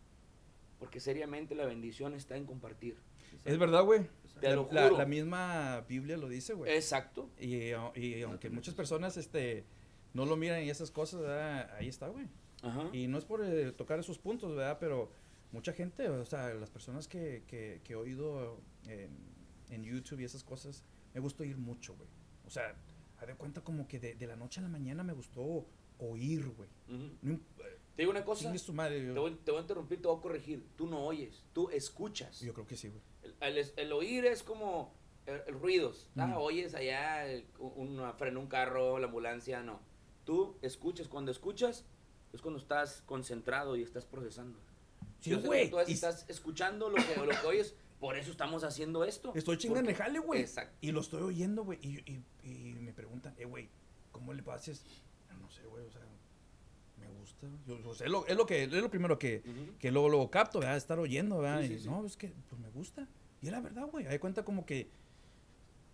Porque seriamente la bendición está en compartir. Es verdad, güey. Te La- lo la, juro. la misma Biblia lo dice, güey. Exacto. Y, y aunque muchas personas este, no lo miran y esas cosas, ¿verdad? ahí está, güey. Ajá. Y no es por eh, tocar esos puntos, ¿verdad? Pero mucha gente, o sea, las personas que, que, que he oído en, en YouTube y esas cosas, me gusta oír mucho, güey. O sea, haz de cuenta como que de, de la noche a la mañana me gustó oír, güey. No imp- eh, Te digo una cosa, chingue su madre. te Yo, voy, te voy a interrumpir, te voy a corregir. Tú no oyes, tú escuchas. yo creo que sí, güey. El, el- el oír es como el, el ruidos. Ah, Ujú. oyes allá el- un, frenó un carro, la ambulancia, no. tú escuchas, cuando escuchas, es cuando estás concentrado y estás procesando. Sí, Yo güey. Tú y estás escuchando lo que, lo que oyes, por eso estamos haciendo esto. Estoy chingando el jale, güey. Exacto. Y lo estoy oyendo, güey. Y, y, y me preguntan, eh, güey, ¿cómo le pases? No sé, güey, o sea, me gusta. Yo, o sea, es, lo, es lo que, es lo primero que, Ujú. que luego, luego capto, ¿verdad? Estar oyendo, ¿verdad? Sí, sí, y, sí. No, es que, pues me gusta. Y es la verdad, güey. Hay cuenta como que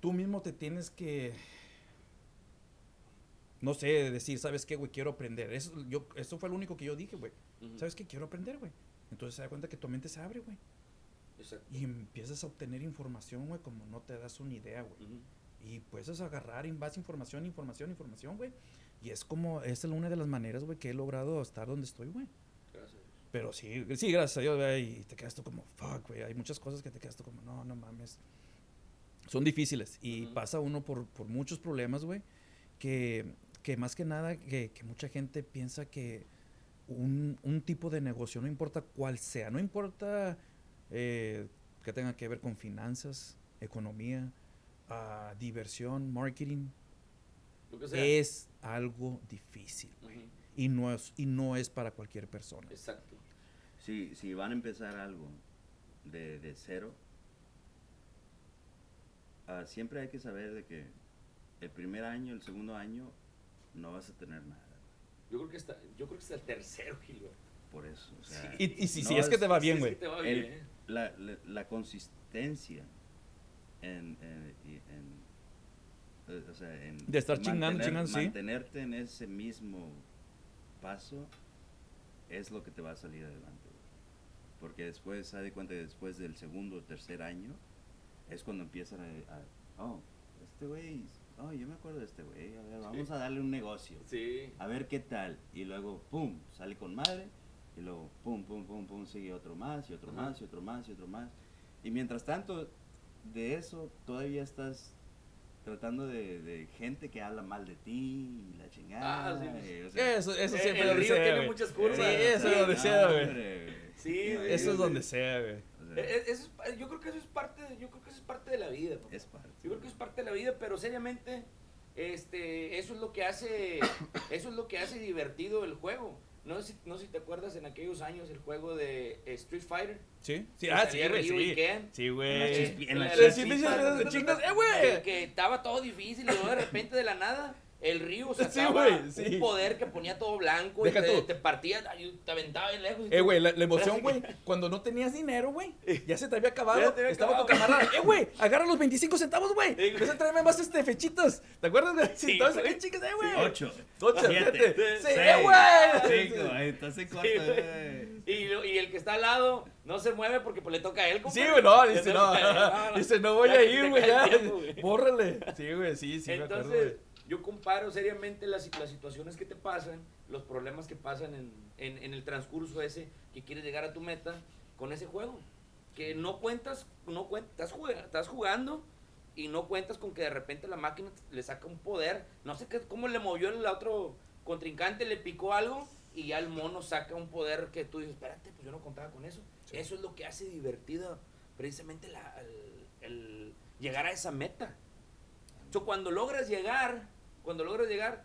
tú mismo te tienes que, no sé, decir, ¿sabes qué, güey? Quiero aprender. Eso, yo, eso fue lo único que yo dije, güey. ¿Sabes qué? Quiero aprender, güey. Entonces se da cuenta que tu mente se abre, güey. Exacto. Y empiezas a obtener información, güey, como no te das una idea, güey. Ujú. Y puedes agarrar y más información, información, información, güey. Y es como, es una de las maneras, güey, que he logrado estar donde estoy, güey. Gracias. Pero sí, sí, gracias a Dios, güey. Y te quedas tú como, fuck, güey. Hay muchas cosas que te quedas tú como, no, no mames. Son difíciles. Y Ujú. pasa uno por, por muchos problemas, güey. Que, que más que nada, que, que mucha gente piensa que un, un tipo de negocio, no importa cuál sea, no importa eh, que tenga que ver con finanzas, economía, ah, diversión, marketing, Lo que sea. es algo difícil. Y no es, y no es para cualquier persona. Exacto. Si, si van a empezar algo de, de cero, ah, siempre hay que saber de que el primer año, el segundo año, no vas a tener nada. Yo creo que está, yo creo que está el tercero, Gil, güey. Por eso. O sea, Y, y si, no si es que te va Sí, bien, sí güey. te va el- bien. la, la, la consistencia en, en- y- en, eh, o sea, en De estar chingando, chingando, sí. mantenerte en ese mismo paso es lo que te va a salir adelante güey. porque después se da cuenta que después del segundo o tercer año es cuando empiezan a, a- oh este güey oh yo me acuerdo de este güey a ver vamos Sí. a darle un negocio Sí. a ver qué tal. Y luego, pum, sale con madre. Y luego, pum, pum, pum, pum, sigue otro más, y otro Ajá. más, y otro más, y otro más. Y mientras tanto, de eso, todavía estás tratando de, de gente que habla mal de ti, y la chingada. Ah, sí. y, o sea, Eso, eso Eh, siempre el donde río sea, tiene muchas curvas. Sí, eso es donde sea, güey. Sí. Eso es donde sea, güey. Eh, eh, eso es- yo creo que eso es parte, de- yo creo que eso es parte de la vida. papá. es parte. Yo creo que es parte de la vida, pero seriamente, este, eso es lo que hace, eso es lo que hace divertido el juego. No sé, si- no sé si te acuerdas en aquellos años el juego de eh, Street Fighter. ¿Sí? Sí, ah, sí, güey, sí. Sí, güey. en la Eh, Sí, chispa. sí, sí, sí, chingas, eh, güey. Que estaba todo difícil y luego de repente de la nada el río Sí, sacaba sí. un poder que ponía todo blanco Deja y te, te partía, te aventaba bien lejos. y Eh, güey, la, la emoción, güey, cuando no tenías dinero, güey, ya se te había acabado, Ya te había estaba tu acabado. camarada, eh, güey, agarra los 25 centavos, güey, Sí, güey. ese tráeme más, este, fechitas, ¿te acuerdas, güey? Sí, güey. eh, chicas, eh, güey. Ocho. Ocho, Siete. siete. Sí, seis, eh, güey. Ahí estás en corto, Sí, güey. güey. Y, el que está al lado no se mueve porque pues le toca a él. Sí, compadre. güey, no, dice, no, a dice, no voy Ya a ir, güey, bórrale. Sí, güey, sí, sí, me acuerdo. Yo comparo seriamente las, las situaciones que te pasan, los problemas que pasan en, en- en el transcurso ese que quieres llegar a tu meta con ese juego. Que no cuentas, no cuentas, estás, juga- estás jugando y no cuentas con que de repente la máquina le saca un poder. No sé qué, cómo le movió el otro contrincante, le picó algo y ya el mono saca un poder que tú dices, espérate, pues yo no contaba con eso. Sí. Eso es lo que hace divertido precisamente la- el- el llegar a esa meta. Cuando logras llegar, cuando logras llegar,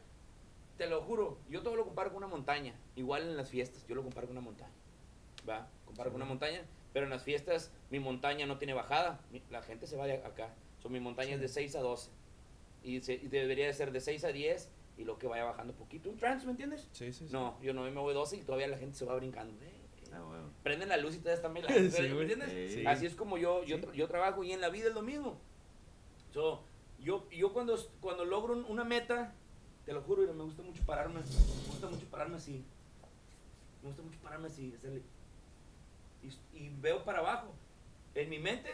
te lo juro, yo todo lo comparo con una montaña. Igual en las fiestas, yo lo comparo con una montaña. ¿Va? Comparo con una montaña, pero en las fiestas mi montaña no tiene bajada. la gente se va de acá. So, mi montaña es de 6 a 12. Y, se- y debería de ser de 6 a 10 y lo que vaya bajando poquito. Un trance, ¿me entiendes? Sí, sí, sí. No, yo no me voy 12 y todavía la gente se va brincando. Eh, eh. Ah, güey. Prenden la luz y todavía están bailando. Sí, ¿Me entiendes? Sí. Así es como yo, yo, Sí. tra- yo trabajo y en la vida es lo mismo. So, yo, yo cuando, cuando logro un- una meta, te lo juro, mira, me gusta mucho pararme. Me gusta mucho pararme así. Me gusta mucho pararme así. hacerle- y, y veo para abajo. En mi mente,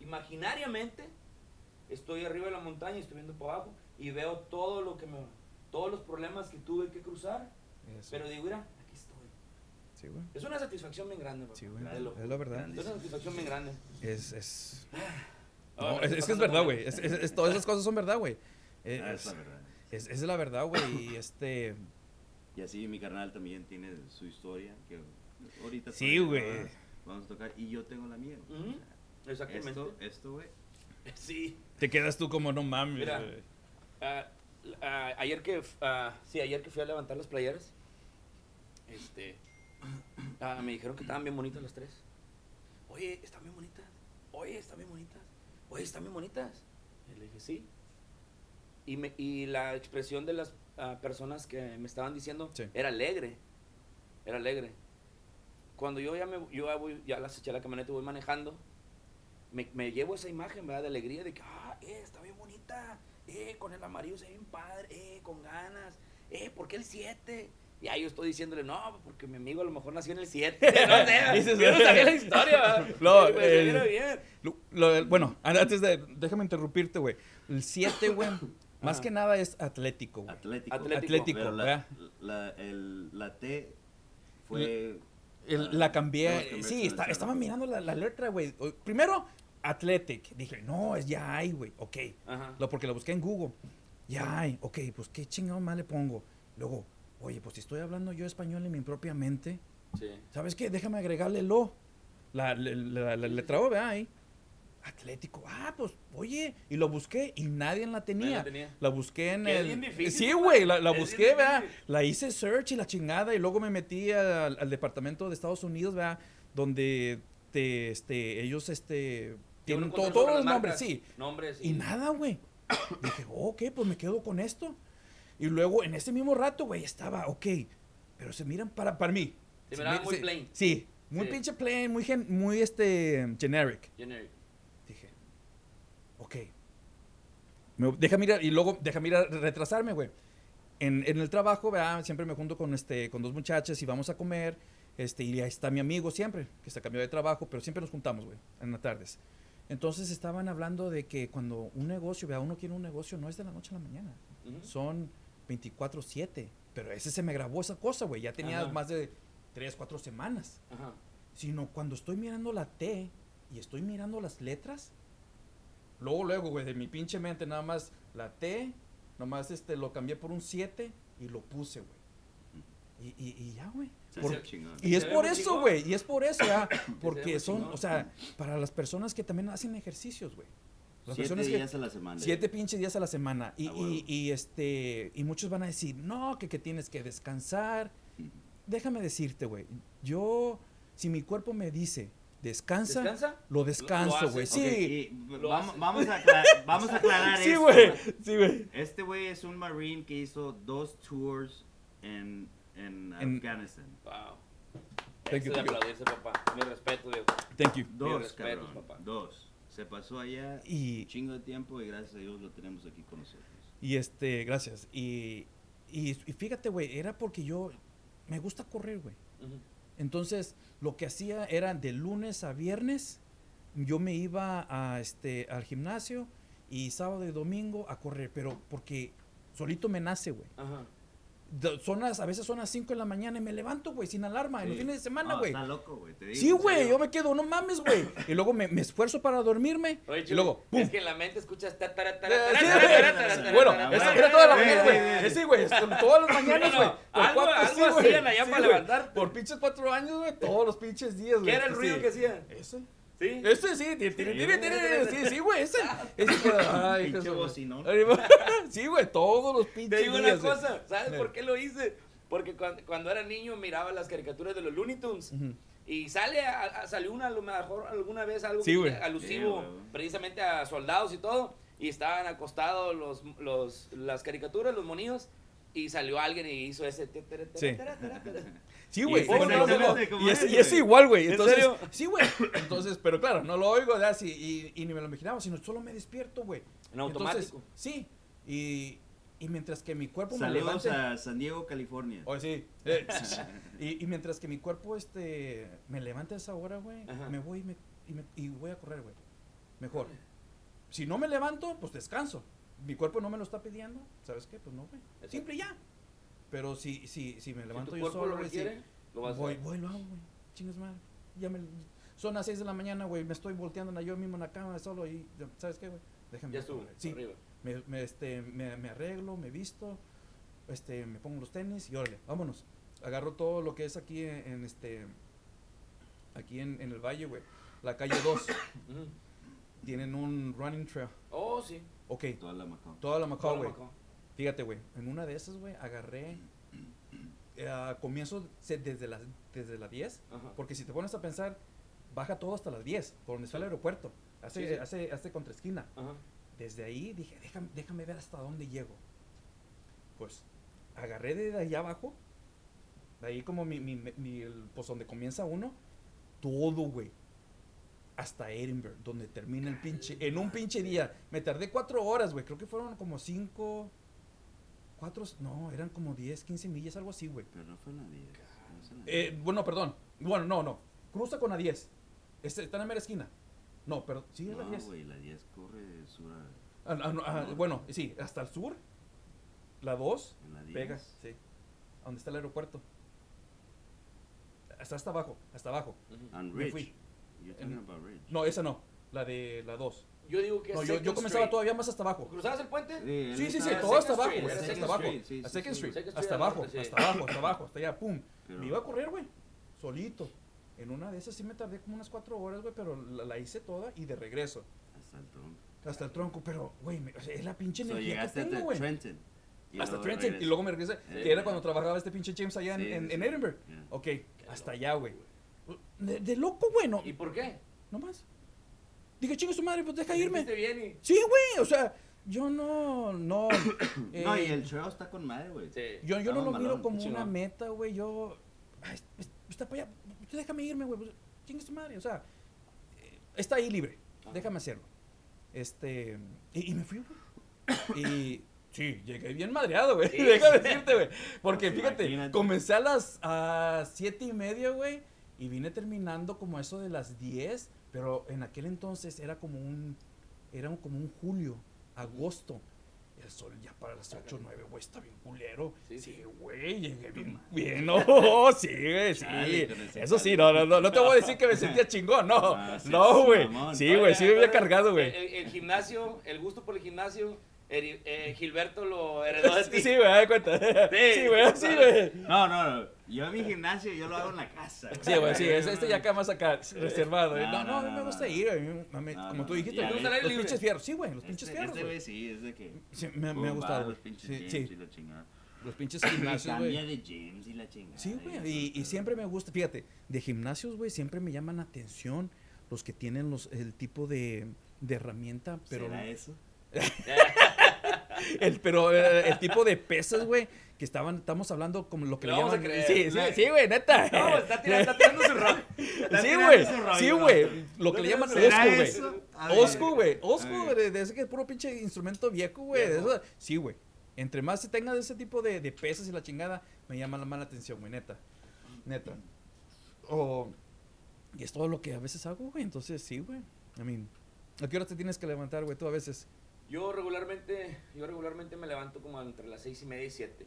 imaginariamente, estoy arriba de la montaña y estoy viendo para abajo. Y veo todo lo que me. Todos los problemas que tuve que cruzar. Eso. Pero digo, mira, aquí estoy. Sí, güey. Es una satisfacción bien grande, papá. Sí, juro. Es la verdad. Es una satisfacción bien grande. Es, es... No, es, que es verdad, güey. Es, es- es- todas esas cosas son verdad, güey. Eh, Ah, Es, es la verdad. es, es la verdad, güey. Y este... Y así mi carnal también tiene su historia que ahorita Sí, güey. va- Vamos a tocar y yo tengo la mía. güey. Sea, Exactamente. Esto, esto, güey. Sí. Te quedas tú como no mames, Mira. güey. Ah, ah, ayer que, ah, sí, ayer que fui a levantar las playeras, este, me dijeron que estaban bien bonitas las tres. Oye, están bien bonitas. Oye, están bien bonitas. Oye, están bien bonitas. Y le dije, sí. Y, me, y la expresión de las ah, personas que me estaban diciendo Sí. era alegre. Era alegre. Cuando yo ya me yo ya voy, ya las eché a la camioneta y voy manejando, me, me llevo esa imagen, ¿verdad? De alegría, de que, ah, eh, está bien bonita, eh, con el amarillo se ve bien padre, eh, con ganas, eh, ¿por qué el 7? Y ahí yo estoy diciéndole, no, porque mi amigo a lo mejor nació en el 7, no sé, Dices, yo no sabía la historia, bien. Lo- lo- bueno, antes de. Déjame interrumpirte, güey. El 7, güey. Más Ajá. que nada es atlético, güey. Atlético. Atlético. Atlético, Pero la, ¿verdad? la, el- la T fue... El- ah, la cambié. Sí, está- estaba mirando la, la letra, güey. Primero, Athletic. Dije, no, es ya hay, güey. Ok. Ajá. Lo, porque lo busqué en Google. Ya hay. Ok, pues qué chingado más le pongo. Luego, oye, pues si estoy hablando yo español en mi propia mente, Sí. ¿sabes qué? Déjame agregarle lo. La, letra O, ¿verdad? Ahí. Atlético. Ah, pues, oye. Y lo busqué y nadie la tenía. la tenía. La busqué en es el. bien difícil, sí, güey, la, busqué, ¿verdad? La hice search y la chingada. Y luego me metí al, al departamento de Estados Unidos, ¿verdad? Donde te, este, ellos este, tienen todos los nombres, sí. Nombres Y nada, güey. Dije, oh, ok, pues me quedo con esto. Y luego en ese mismo rato, güey, estaba, ok. Pero se miran para, para mí. Se miraba mi- muy plain. Sí, muy Sí. pinche plain, muy, gen- muy este, generic. Generic. Dije, ok. Me, deja mirar, y luego deja mirar, retrasarme, güey. En, en el trabajo, ¿verdad? Siempre me junto con, este, con dos muchachas y vamos a comer. Este, y ahí está mi amigo siempre, que se cambió de trabajo, pero siempre nos juntamos, güey, en las tardes. Entonces estaban hablando de que cuando un negocio, vea, uno quiere un negocio, no es de la noche a la mañana. Ujú. Son 24-7. Pero ese se me grabó esa cosa, güey. Ya tenía Ajá. más de 3, 4 semanas Ajá. sino cuando estoy mirando la T y estoy mirando las letras, luego, luego, güey, de mi pinche mente, nada más la T, nomás este, lo cambié por un 7 y lo puse, güey. Y, y, y ya, güey. Y es por eso, güey, y es por eso, ya, ve porque son, o sea, para las personas que también hacen ejercicios, güey. Las Siete personas que, días a la semana. Siete pinches días a la semana. Y, Ah, huevo. y, y, este, y muchos van a decir, no, que, que tienes que descansar. Déjame decirte, güey. Yo, si mi cuerpo me dice, descansa, ¿Descansa? lo descanso, güey. Sí. y Lo vamos, a aclarar, vamos a aclarar Sí, esto. güey. Sí, güey. Este güey es un marine que hizo dos tours en, en En- Afganistán. Wow. Thank Eso you, de thank you. aplaudirse, papá. Mi respeto, viejo. Thank you. Dos, cabrón. papá. Dos. Se pasó allá Y, un chingo de tiempo y gracias a Dios lo tenemos aquí con nosotros. y este, gracias. Y, y, y fíjate, güey, era porque yo me gusta correr, güey. Entonces, lo que hacía era de lunes a viernes, yo me iba a, este, al gimnasio y sábado y domingo a correr, pero porque solito me nace, güey. Ajá. Son las, a veces son las 5 de la mañana y me levanto, güey, sin alarma, en los Sí. fines de semana, No, güey. Está loco, güey. te digo, sí, güey, yo me quedo, no mames, güey. Y luego me, me esfuerzo para dormirme Oye, y luego, ¡pum! es que en la mente escuchas ta, tara, Eh, sí, Bueno, eso era toda la mañana, güey. Sí, güey, todas las mañanas, güey. algo- sí, hacían allá para güey. levantarte. Por pinches cuatro años, güey, todos los pinches días, güey. ¿Qué era el Sí. ruido que hacía? Ese. ¿Sí? Ese sí, tiene, tiene, tiene, tiene, sí, sí, güey, ese. Ese ay, Pinche bocinón. Sí, güey, todos los pinches Te digo una cosa, ¿sabes por qué lo hice? Porque cuando, cuando era niño miraba las caricaturas de los Looney Tunes. Y sale a- a- salió una, a lo mejor alguna vez algo Sí, alusivo güey. precisamente a soldados y todo. Y estaban acostados los, los, las caricaturas, los monidos. Y salió alguien y hizo ese. Sí. Sí, güey. Y es, y es igual, güey. ¿En Entonces, serio? sí, güey. Entonces, pero claro, no lo oigo, ¿verdad? Sí, y, y ni me lo imaginaba, sino solo me despierto, güey. En automático. Entonces, sí. Y, y mientras que mi cuerpo me Saludos levante... a San Diego, California. Oye, sí. Eh, y, y mientras que mi cuerpo este, me levanta a esa hora, güey, me voy y, me, y, me- y voy a correr, güey. Mejor. Si no me levanto, pues descanso. Mi cuerpo no me lo está pidiendo, ¿sabes qué? Pues no, güey. Simple y ya. Pero si, si, si me Si levanto tu yo solo, lo requiere, lo vas a voy, hacer. voy, lo hago, güey. Chingas madre. Ya me, son las 6 de la mañana, güey. Me estoy volteando yo mismo en la cama solo y, ¿sabes qué, güey? Déjame Ya a estuvo. Sí, arriba. me, me, este, me, me arreglo, me visto, este, me pongo los tenis y órale, vámonos. Agarro todo lo que es aquí en, en este, aquí en, en el valle, güey. La calle 2, Ujú. tienen un running trail. Oh, sí. Ok, Toda la Macao. toda la Macao, güey. Fíjate, güey, en una de esas, güey, agarré. eh, comienzo desde las desde las 10. Ajá. Porque si te pones a pensar, baja todo hasta las 10, por donde está el aeropuerto. Hace, Sí, sí. hace, hace contra esquina. Ajá. Desde ahí dije, déjame, déjame ver hasta dónde llego. Pues agarré de allá abajo, de ahí como mi, mi, mi- el, pues donde comienza uno, todo, güey. Hasta Edinburgh, donde termina el pinche, en un pinche día. Me tardé cuatro horas, güey. Creo que fueron como cinco, cuatro, no, eran como 10, 15 millas, algo así, güey. Pero no fue en la 10. no es en la 10. Eh, bueno, perdón. Bueno, no, no. Cruza con la 10. Este, está en la mera esquina. No, pero sí es la no, 10. güey, la 10 corre de sur a. Ah, ah, no, ah, No. bueno, sí, hasta el sur. La 2 En la 10. pega, sí. ¿A dónde está el aeropuerto? Hasta hasta abajo, hasta abajo. Ujú. And Me Ridge. fui. You're talking En- about Ridge. No, esa no. La de la 2. Yo digo que No, es yo, yo comenzaba Street. todavía más hasta abajo. ¿Cruzabas el puente? Sí, sí, sí, estaba- todo hasta abajo, Street, hasta Second abajo. Sí, A sí, Second sí. Street, Second hasta abajo, norte, sí. hasta abajo, hasta abajo, hasta allá, pum. Pero- Me iba a correr, güey, solito. En una de esas sí me tardé como unas cuatro horas, güey, pero la, la hice toda y de regreso. Hasta el tronco. Hasta el tronco, pero, güey, o sea, es la pinche So, energía que tengo, hasta güey. Hasta Trenton, y luego me regresé, Sí. que era cuando trabajaba este pinche James allá en, Sí, en, sí, en sí. Edinburgh. Yeah. Ok, hasta allá, güey. De, de loco, güey, no, ¿Y por qué? nomás. Dije, chingo su madre, pues deja irme. Dijiste bien y... Sí, güey, o sea, yo no, no. eh, No, y el trail está con madre, güey. Sí. Yo, yo no lo miro como una meta, güey. Yo. Ay, está para allá. Usted déjame irme, güey. Pues, chingue su madre. O sea, eh, está ahí libre. Ajá. Déjame hacerlo. Este. Y, y me fui, güey. Y. Sí, llegué bien madreado, güey. Sí, Déjame sí. decirte, güey. Porque Pues fíjate, imagínate. comencé a las a siete y media, güey. Y vine terminando como eso de las 10. Pero en aquel entonces era como un. Era como un julio, agosto. El sol ya para las 8 o 9, güey, está bien culero. Sí, güey, llegué bien, bien, no, sí, güey, sí. Eso sí, no, no, no, no te voy a decir que me sentía chingón, no. Ah, no, güey. Sí, güey, sí me había cargado, güey. el gimnasio, el gusto por el gimnasio, Eri- eh, Gilberto lo heredó de ti. Sí, güey, da cuenta. Sí, güey, sí, güey. No, no, no. Yo mi gimnasio yo lo hago en la casa. Sí, güey, sí, es- este ya acá más acá, reservado. güey. No, No, no, no, a mí me gusta ir, güey, a mí- No, como tú dijiste, ya los, los pinches fierros, sí, güey, los Este- pinches fierros, Este güey. sí, es de que. Sí, me, me gustado, güey. Los pinches Sí, gyms sí, y la chingada. los pinches gimnasios, güey. de gyms y la chingada. Sí, güey, y, siempre me gusta, fíjate, de gimnasios, güey, siempre me llaman la atención los que tienen los, el tipo de, de herramienta, pero ¿Será eso? el, pero eh, el tipo de pesas, güey, que estaban, estamos hablando como lo que le llaman. creer. Sí, sí, sí, güey, neta. No, está tirando, está tirando su Sí, güey, sí, güey, lo que le llaman old ¿Será school, güey. school, güey, ver. de, ese que es puro pinche instrumento viejo, güey. Sí, güey. Entre más se tenga de ese tipo de, de pesas y la chingada, me llama la mala atención, güey, neta. Neta. O. Y es todo lo que a veces hago, güey. Entonces, sí, güey. I mean, ¿a qué hora te tienes que levantar, güey? Tú a veces. Yo regularmente, yo regularmente me levanto como entre las seis y media y siete.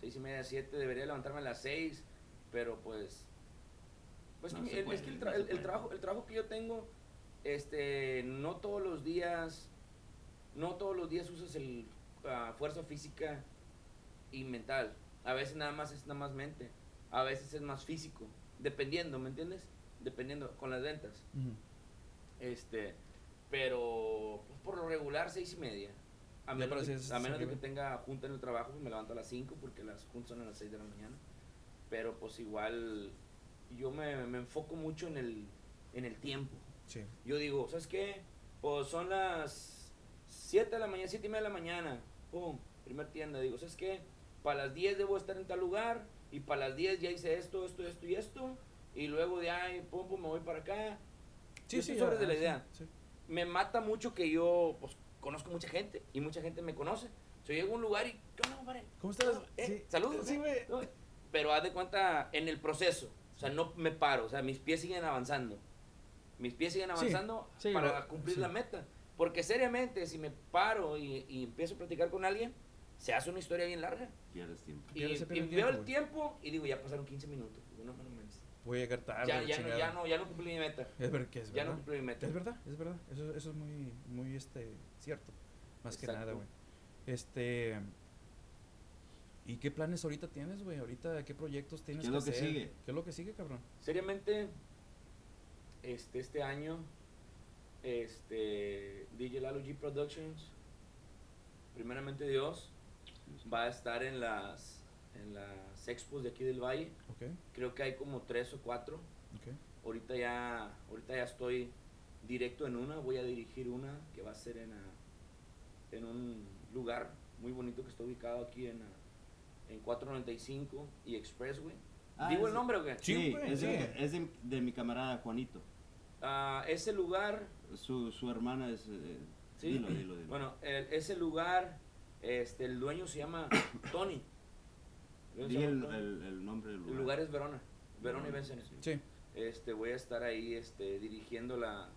Seis y media, siete, debería levantarme a las seis, pero pues... Pues No que se el, puede, es que el, tra- el- trabajo, el trabajo que yo tengo, este, no todos los días, no todos los días usas el ah, fuerza física y mental. A veces nada más es nada más mente. A veces es más físico. Dependiendo, ¿me entiendes? Dependiendo con las ventas. Este, pero pues, por lo regular, seis y media. A menos, de, a menos de sí, que tenga junta en el trabajo, pues me levanto a las 5 porque las juntas son a las 6 de la mañana. Pero pues igual yo me, me enfoco mucho en el, en el tiempo. Sí. Yo digo, ¿sabes qué? Pues son las 7 de la mañana, 7 y media de la mañana. Pum, primer tienda. Digo, ¿sabes qué? Para las 10 debo estar en tal lugar. Y para las 10 ya hice esto, esto, esto y esto. Y luego de ahí, pum, pum, me voy para acá. Yo estoy sobre de la sí, idea. sí. Me mata mucho que yo, pues, conozco mucha gente. Y mucha gente me conoce. Yo llego a un lugar y, ¿qué onda, compadre? ¿Cómo estás? Eh, Sí. Saludos. Sí, eh. No, Pero haz de cuenta en el proceso. O sea, no me paro. O sea, mis pies siguen avanzando. Mis pies siguen avanzando sí, para cumplir sí. la meta. Porque seriamente, si me paro y, y empiezo a platicar con alguien, se hace una historia bien larga. Pierdes tiempo. Y, veo el tiempo, y digo, ya pasaron 15 minutos. Digo, no, no, no, manches. Voy a llegar tarde. ya, ya, no, ya, no, ya no cumplí mi meta. Es ver que es Ya no verdad. cumplí mi meta. Es verdad, es verdad. Eso, eso es muy, muy, este, cierto. Más que nada, güey. Este. ¿Y qué planes ahorita tienes, güey? Ahorita, ¿qué proyectos tienes ¿Qué es lo que sigue? ¿Qué es lo que sigue, cabrón? Seriamente, este, este año, este, DJ Lalo G Productions, primeramente Dios, Va a estar en las, en las expos de aquí del Valle. Ok, Creo que hay como tres o cuatro. ok. Ahorita ya, ahorita ya estoy directo en una. Voy a dirigir una que va a ser en, ah, en un lugar muy bonito que está ubicado aquí en, ah, en 495 y Expressway. Ah, ¿Digo el ese- nombre o qué? Sí, es, de, es de- de mi camarada Juanito. Ah, ese lugar Su, su hermana es... eh, Sí. Dilo, dilo, dilo. Bueno, el- ese lugar, este, el dueño se llama Tony. El dueño Di se el, llama Tony. el- el nombre del lugar. El lugar es Verona. Verona y Benson. Sí. Este, voy a estar ahí, este, dirigiendo la,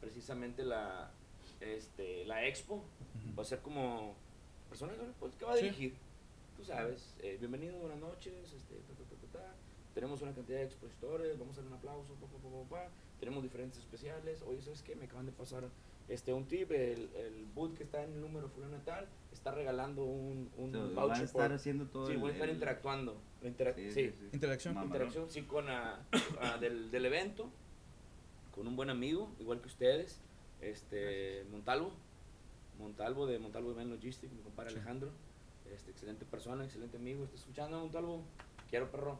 precisamente la, este, la expo. Va a ser como persona pues, que va a Sí. dirigir. Tú sabes, eh, bienvenido, buenas noches, este, ta, ta, ta, ta, ta. Tenemos una cantidad de expositores, vamos a dar un aplauso, pa, pa, pa, pa, pa. Tenemos diferentes especiales. Oye, ¿sabes qué? Me acaban de pasar este, un tip, el, el boot que está en el número fulano tal, está regalando un, un So, van voucher a estar por- haciendo todo Sí, el- voy a estar el- interactuando. Interac- Sí, sí, sí, sí. Interacción. Mamalón. interacción sí con ah, del, del evento con un buen amigo igual que ustedes este Montalvo Montalvo de Montalvo Event Logistics mi compadre Sí. Alejandro este excelente persona excelente amigo está escuchando Montalvo quiero perro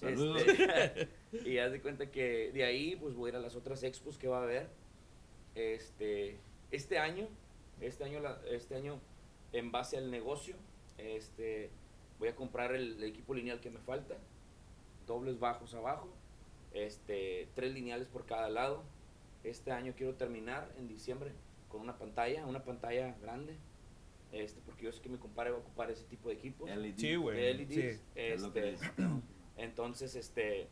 Saludos. Este, y haz de cuenta que de ahí pues voy a ir a las otras expos que va a haber este este año este año la- este año en base al negocio este voy a comprar el, el equipo lineal que me falta dobles bajos abajo este tres lineales por cada lado este año quiero terminar en diciembre con una pantalla una pantalla grande este porque yo sé que mi compadre va a ocupar ese tipo de equipos LED. Sí, güey. LEDs, que este, entonces, este,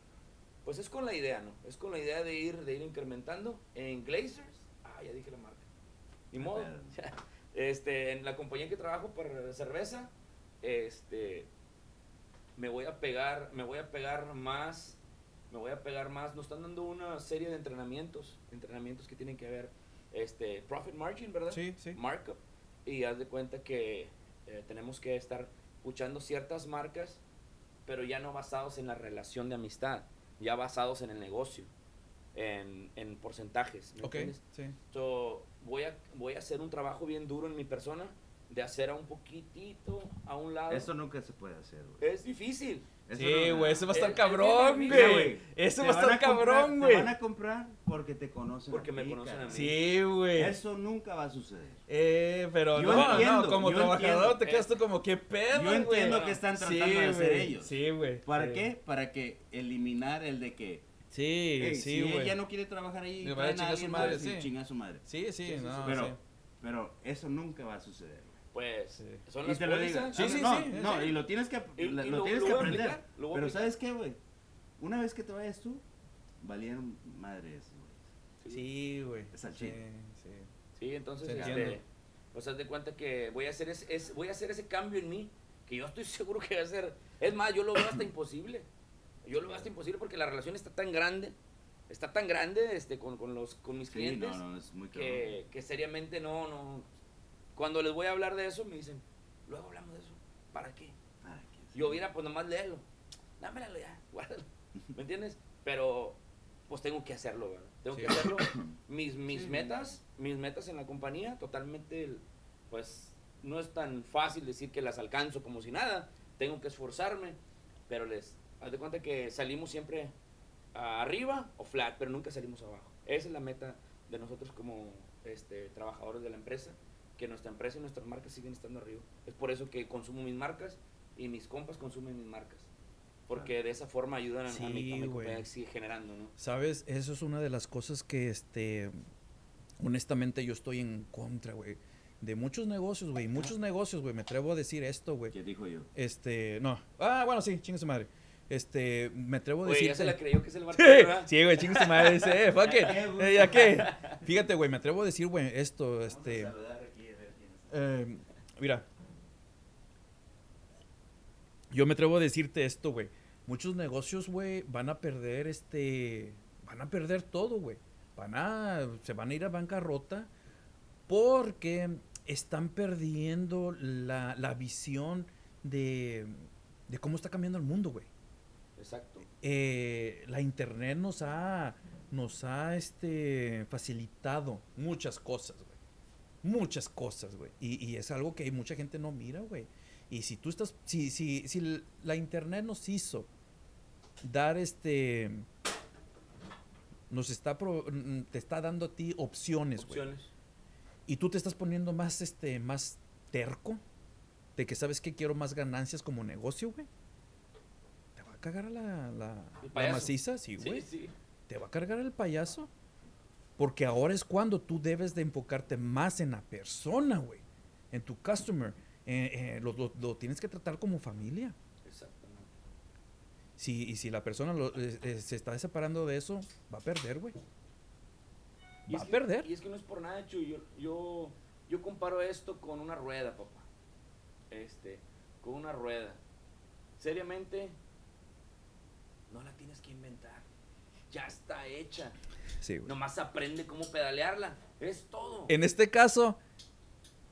pues es con la idea, ¿no? Es con la idea de ir, de ir incrementando. En Glazers, ah, ya dije la marca. Ni Ah, modo. Este, en la compañía que trabajo para cerveza, este, me voy a pegar, me voy a pegar más, me voy a pegar más. Nos están dando una serie de entrenamientos, entrenamientos que tienen que ver, este, profit margin, ¿verdad? Sí, sí. markup y haz de cuenta que eh, tenemos que estar escuchando ciertas marcas pero ya no basados en la relación de amistad ya basados en el negocio en, en porcentajes ¿me Ok, entiendes? sí. So, voy a voy a hacer un trabajo bien duro en mi persona de hacer a un poquitito a un lado Eso nunca se puede hacer, güey. es difícil Eso Sí, no- güey, ese va a estar Es- es cabrón, güey. Eso Te va a estar cabrón, Te güey. van a comprar porque te conocen. Porque me conocen a mí. Sí, güey. Eso nunca va a suceder. Eh, pero Yo no, entiendo, no, como yo trabajador entiendo. te quedas tú como, ¿qué pedo, Yo güey? entiendo que están tratando Sí, de hacer ellos. Sí, güey. ¿Para sí. qué? Para que eliminar el de que Sí, "Ey, sí, si güey. ella no quiere trabajar ahí, Le va a chingar su alguien madre, y sí. chinga a su madre. Sí, sí, Sí, no. Pero, sí. pero eso nunca va a suceder. güey. pues Sí. son Y las te lo digo. Sí, sí, no, sí, no, sí. y lo tienes que, Y- lo, y lo lo- tienes lo que a aprender. aplicar, a Pero aplicar. ¿sabes qué, güey? Una vez que te vayas tú, valieron madres, güey. Sí, güey. Es al sí, sí. Sí, entonces, este, pues haz de cuenta que voy a hacer ese, es- voy a hacer ese cambio en mí, que yo estoy seguro que va a ser, es más, yo lo veo hasta imposible. Yo lo hasta imposible porque la relación está tan grande, está tan grande este, con, con los, con mis Sí, clientes, no, no, es muy que, que seriamente no, no. Cuando les voy a hablar de eso, me dicen, luego hablamos de eso. ¿Para qué? Para que- Yo hubiera, pues nomás léelo. Dámelo ya, guárdalo. ¿Me entiendes? Pero, pues tengo que hacerlo, ¿verdad? Tengo Sí. que hacerlo. Mis, mis metas, mis metas en la compañía, totalmente, pues, no es tan fácil decir que las alcanzo como si nada. Tengo que esforzarme, pero les, haz de cuenta que salimos siempre arriba o flat, pero nunca salimos abajo. Esa es la meta de nosotros como este, trabajadores de la empresa, que nuestra empresa y nuestras marcas siguen estando arriba. Es por eso que consumo mis marcas y mis compas consumen mis marcas. Porque de esa forma ayudan a, a mi, a mi Sí, compañía güey. que sigue generando, ¿no? Sabes, eso es una de las cosas que, este, honestamente yo estoy en contra, güey. De muchos negocios, güey. Muchos negocios, güey. Me atrevo a decir esto, güey. ¿Qué dijo yo? Este, no. Ah, bueno, sí, chingue su madre. Este, me atrevo a Oye, decir. ya se la creyó que es el ¿verdad? sí, güey, chingue su madre. Dice, eh, fuck it. ¿Ya qué, güey? Eh, ¿Ya qué? Fíjate, güey, me atrevo a decir, güey, esto, este. Vamos a saludar aquí, a ver quién está. Eh, mira. Yo me atrevo a decirte esto, güey. Muchos negocios, güey, van a perder este. Van a perder todo, güey. Van a. Se van a ir a bancarrota porque están perdiendo la, la visión de, de cómo está cambiando el mundo, güey. Exacto. Eh, la internet nos ha nos ha este facilitado muchas cosas, güey. Muchas cosas, güey. Y, y es algo que mucha gente no mira, güey. Y si tú estás, si, si, si la internet nos hizo dar este, nos está, pro- te está dando a ti opciones, güey. Opciones. Y tú te estás poniendo más, este, más terco de que sabes que quiero más ganancias como negocio, güey. A cagar a la, la, la maciza, sí, güey. Sí, sí. Te va a cargar el payaso. Porque ahora es cuando tú debes de enfocarte más en la persona, güey. En tu customer. Eh, eh, lo, lo- lo tienes que tratar como familia. Exactamente. Si, y si la persona lo- eh, se está separando de eso, va a perder, güey. Va a que- perder. Y es que no es por nada, Chuy. Yo, yo, yo comparo esto con una rueda, papá. Este, con una rueda. Seriamente, no la tienes que inventar. Ya está hecha. Sí, güey. Nomás aprende cómo pedalearla. Es todo. En este caso,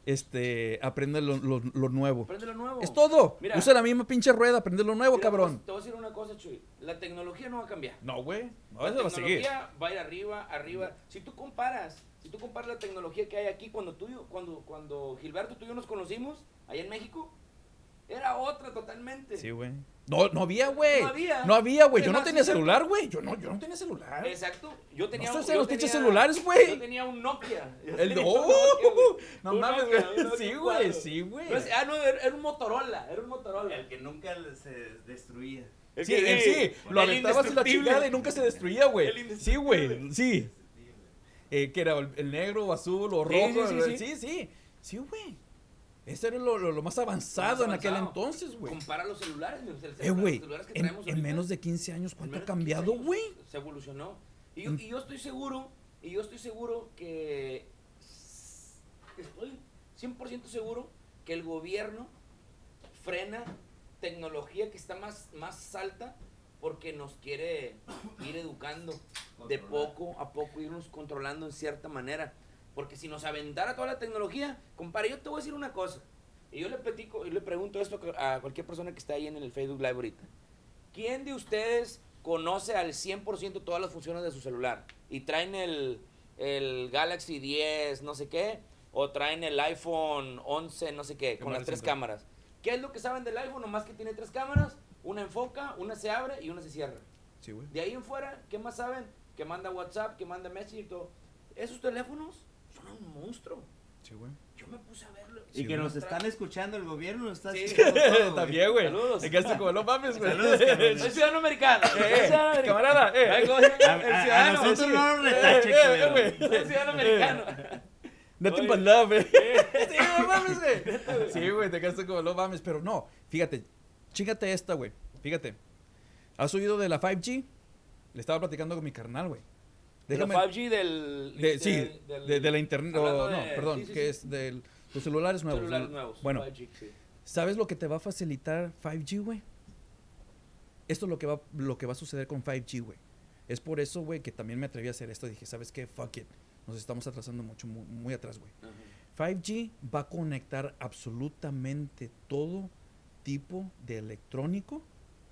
este, aprende lo, lo- lo nuevo. Aprende lo nuevo. Es todo. Mira. Usa la misma pinche rueda, aprende lo nuevo, Mira, cabrón. Te voy a decir una cosa, Chuy. La tecnología no va a cambiar. No, güey. No, la eso va a seguir. tecnología va a ir arriba, arriba. Si tú comparas, si tú comparas la tecnología que hay aquí cuando tú, cuando, cuando Gilberto tú y yo nos conocimos, allá en México, era otra totalmente. Sí, güey. No, no había, güey. No había. No había, güey. Yo no tenía celular, güey. Yo no, yo no tenía celular. Exacto. Yo tenía No un- sé los pinches celulares, güey. Yo tenía un Nokia. Yo El Nokia, güey. no Un mames, güey. Sí, güey, sí, güey. Ah, no, era, era un Motorola. Era un Motorola. El que nunca se destruía. El Sí, que- sí, lo el aventabas en la chingada y nunca se destruía, güey. Sí, güey, sí. Eh, que era el, el negro o azul o rojo. sí, sí, sí. sí, sí. Sí, güey. Ese era lo, lo- lo más avanzado en Más aquel avanzado. entonces, güey. Compara los celulares. el celular- Eh, güey, los celulares que en, en menos de 15 años, En ¿cuánto ha de 15 cambiado, güey? Se evolucionó. Y yo, Mm. y yo estoy seguro, y yo estoy seguro que estoy 100% seguro que el gobierno frena tecnología que está más, más alta porque nos quiere ir educando de poco a poco, irnos controlando en cierta manera. Porque si nos aventara toda la tecnología, compadre, yo te voy a decir una cosa. Y yo le, platico, y le pregunto esto a cualquier persona que está ahí en el Facebook Live ahorita. ¿Quién de ustedes conoce al 100% todas las funciones de su celular? Y traen el, el Galaxy 10, no sé qué, o traen el iPhone 11, no sé qué, con las tres cámaras. ¿Qué es lo que saben del iPhone? Nomás que tiene tres cámaras, una enfoca, una se abre y una se cierra. Sí, güey. De ahí en fuera, ¿qué más saben? Que manda WhatsApp, que manda Messenger y todo. Esos teléfonos son un monstruo. Sí, güey. Yo me puse a verlo. Y que nos están escuchando, el gobierno nos está Sí. escuchando todo. También, güey. Saludos. Te quedaste como, no mames, güey. Saludos. Soy ciudadano americano. Eh, ciudadano americano. camarada, eh. Ay, ¿cómo se llama? A- El a- a ciudadano. nosotros sí. no nos retache, Eh, eh, güey. Soy ciudadano americano. No te Oye. empalaba, güey. Sí, no mames, güey. Sí, güey, te quedaste como, no mames. Pero no, fíjate, chíngate esta, güey. Fíjate. ¿Has oído de la 5G? Le estaba platicando con mi carnal, güey. De la 5G del... De, sí, del- de, de la internet. no, perdón, sí, sí, que es de los celulares nuevos. Celulares nuevos. Bueno, 5G, sí. ¿sabes lo que te va a facilitar 5G, güey? Esto es lo que va, lo que va a suceder con 5G, güey. Es por eso, güey, que también me atreví a hacer esto. Dije, ¿sabes qué? Fuck it. Nos estamos atrasando mucho, muy, muy atrás, güey. Ajá. 5G va a conectar absolutamente todo tipo de electrónico,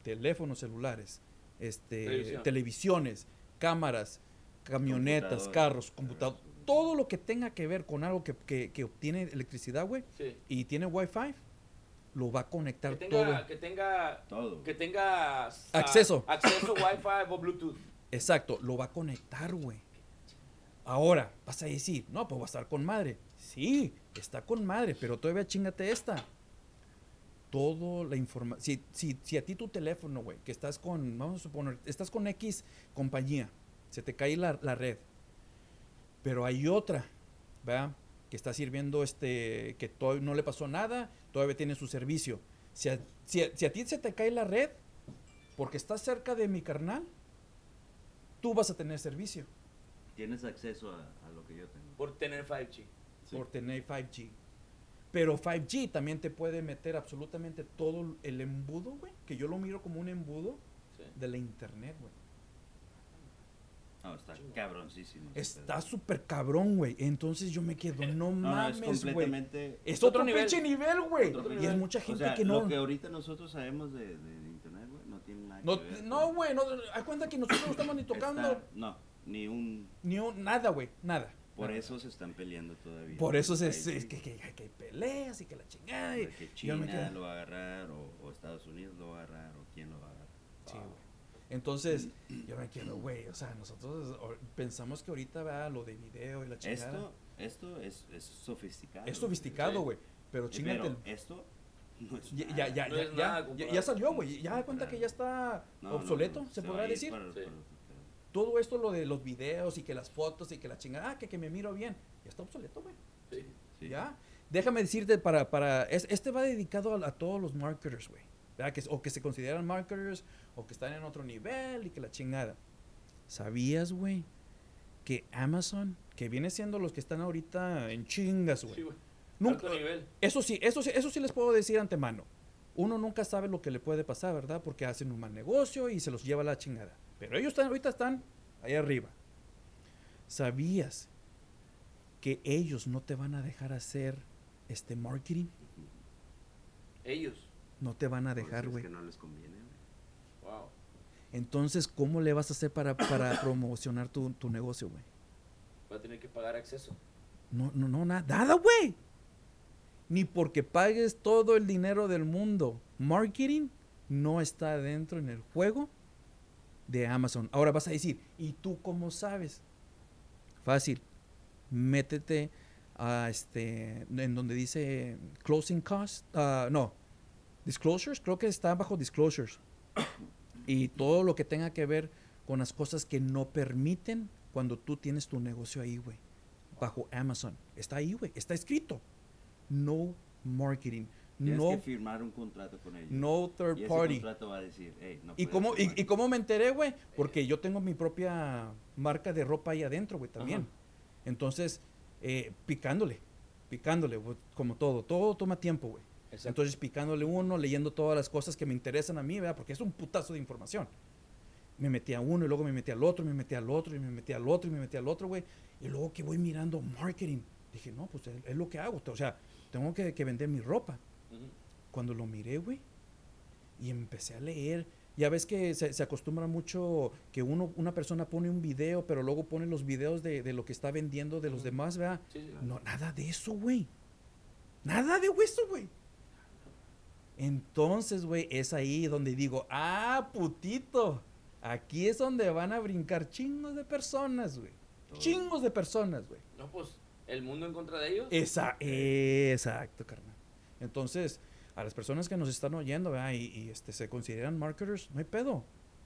teléfonos celulares, este, Televisión. televisiones, cámaras, camionetas, carros, computadores, todo lo que tenga que ver con algo que, que- que obtiene electricidad, güey, Sí. y tiene Wi-Fi, lo va a conectar Que todo. tenga, que tenga, Todo. que tenga ah, Acceso. acceso Wi-Fi o Bluetooth. Exacto, lo va a conectar, güey. Ahora, vas a decir, no, pues va a estar con madre. Sí, está con madre, pero todavía chingate esta. Todo la información. Si, si, si a ti tu teléfono, güey, que estás con, vamos a suponer, estás con X compañía, se te cae la, la red, pero hay otra, ¿verdad? Que está sirviendo este, que todavía no le pasó nada, todavía tiene su servicio. Si a, si a- si a ti se te cae la red, porque estás cerca de mi carnal, tú vas a tener servicio Tienes acceso a, a lo que yo tengo. Por tener 5G. Sí. por tener 5G. Pero 5G también te puede meter absolutamente todo el embudo, güey. Que yo lo miro como un embudo Sí. de la internet, güey. No, está cabroncísimo. Está súper cabrón, güey. Entonces yo me quedo, no, No, no, es mames, güey. completamente. Es Otro otro, nivel. pinche nivel, güey. Y es mucha O gente sea, que no. lo que ahorita nosotros sabemos de, de internet, güey, no tiene nada No, que ver. no, güey. No, haz cuenta que nosotros no estamos ni tocando Está- no, ni un. ni un, nada, güey. Nada. Por Ah. eso se están peleando todavía. Por eso se, es que, que- que hay peleas y que la chingada. y- que yo me China quedo- lo va a agarrar o, o Estados Unidos lo va a agarrar o quién lo va a agarrar. Sí, güey. Entonces, yo me quedo, güey, o sea, nosotros pensamos que ahorita va lo de video y la chingada. Esto, esto es, es sofisticado. es sofisticado, güey, pero chingate Pero esto no es Ya, nada. ya, ya, No ya, es ya, nada ya- comparado. ya salió, güey. Ya da cuenta que ya está No, obsoleto, no, se, va podrá decir. para- Sí. para- Todo esto, lo de los videos y que las fotos y que la chingada, ah, que, que me miro bien, ya está obsoleto, güey. Sí. sí. Ya. Déjame decirte para, para, es- este va dedicado a, a todos los marketers, güey. ¿Verdad? Que, o que se consideran marketers o que están en otro nivel y que la chingada. ¿Sabías, güey? Que Amazon, que viene siendo los que están ahorita en chingas, Sí, güey. güey. Nunca- nivel. Eso sí, eso sí, eso sí les puedo decir antemano. Uno nunca sabe lo que le puede pasar, ¿verdad? Porque hacen un mal negocio y se los lleva la chingada. Pero ellos están, ahorita están ahí arriba. ¿Sabías que ellos no te van a dejar hacer este marketing? Ellos. No te van a dejar, es güey. que no les conviene, güey. Entonces, ¿cómo le vas a hacer para, para promocionar tu, tu negocio, güey? Va a tener que pagar acceso. No, no, no, na- nada, güey. Ni porque pagues todo el dinero del mundo. Marketing no está dentro en el juego de Amazon. Ahora vas a decir, ¿y tú cómo sabes? Fácil. Métete a este, en donde dice closing cost. ah, no, disclosures. Creo que está bajo disclosures. Y todo lo que tenga que ver con las cosas que no permiten cuando tú tienes tu negocio ahí, güey bajo Amazon. Está ahí, güey. Está escrito. No marketing. Tienes No, que firmar un contrato con ellos. no y third ese party. contrato va a decir, hey, no ¿Y cómo, y, firmar". y cómo me enteré, güey? Porque yo tengo mi propia marca de ropa ahí adentro, güey, también. Ajá. Entonces, eh, picándole, picándole, como todo. Todo toma tiempo, güey. Exacto. Entonces, picándole uno, leyendo todas las cosas que me interesan a mí, ¿verdad? Porque es un putazo de información. Me metí a uno y luego me metí al otro, y me metí al otro, y me metí al otro, y me metí al otro, güey. Y luego que voy mirando marketing, dije, no, pues es, es lo que hago. O sea, tengo que, que vender mi ropa. Ujú. Cuando lo miré, güey, y empecé a leer. Ya ves que se, se acostumbra mucho que uno, una persona pone un video, pero luego pone los videos de, de lo que está vendiendo de los Ujú. demás, ¿verdad? Sí, sí. No, nada de eso, güey. Nada de eso, güey. Entonces, güey, es ahí donde digo, ah, putito. Aquí es donde van a brincar chingos de personas, güey. Chingos de personas, güey. No, pues, el mundo en contra de ellos. Esa, exacto, carnal. Entonces, a las personas que nos están oyendo, ¿verdad? Y, y, este, se consideran marketers, no hay pedo.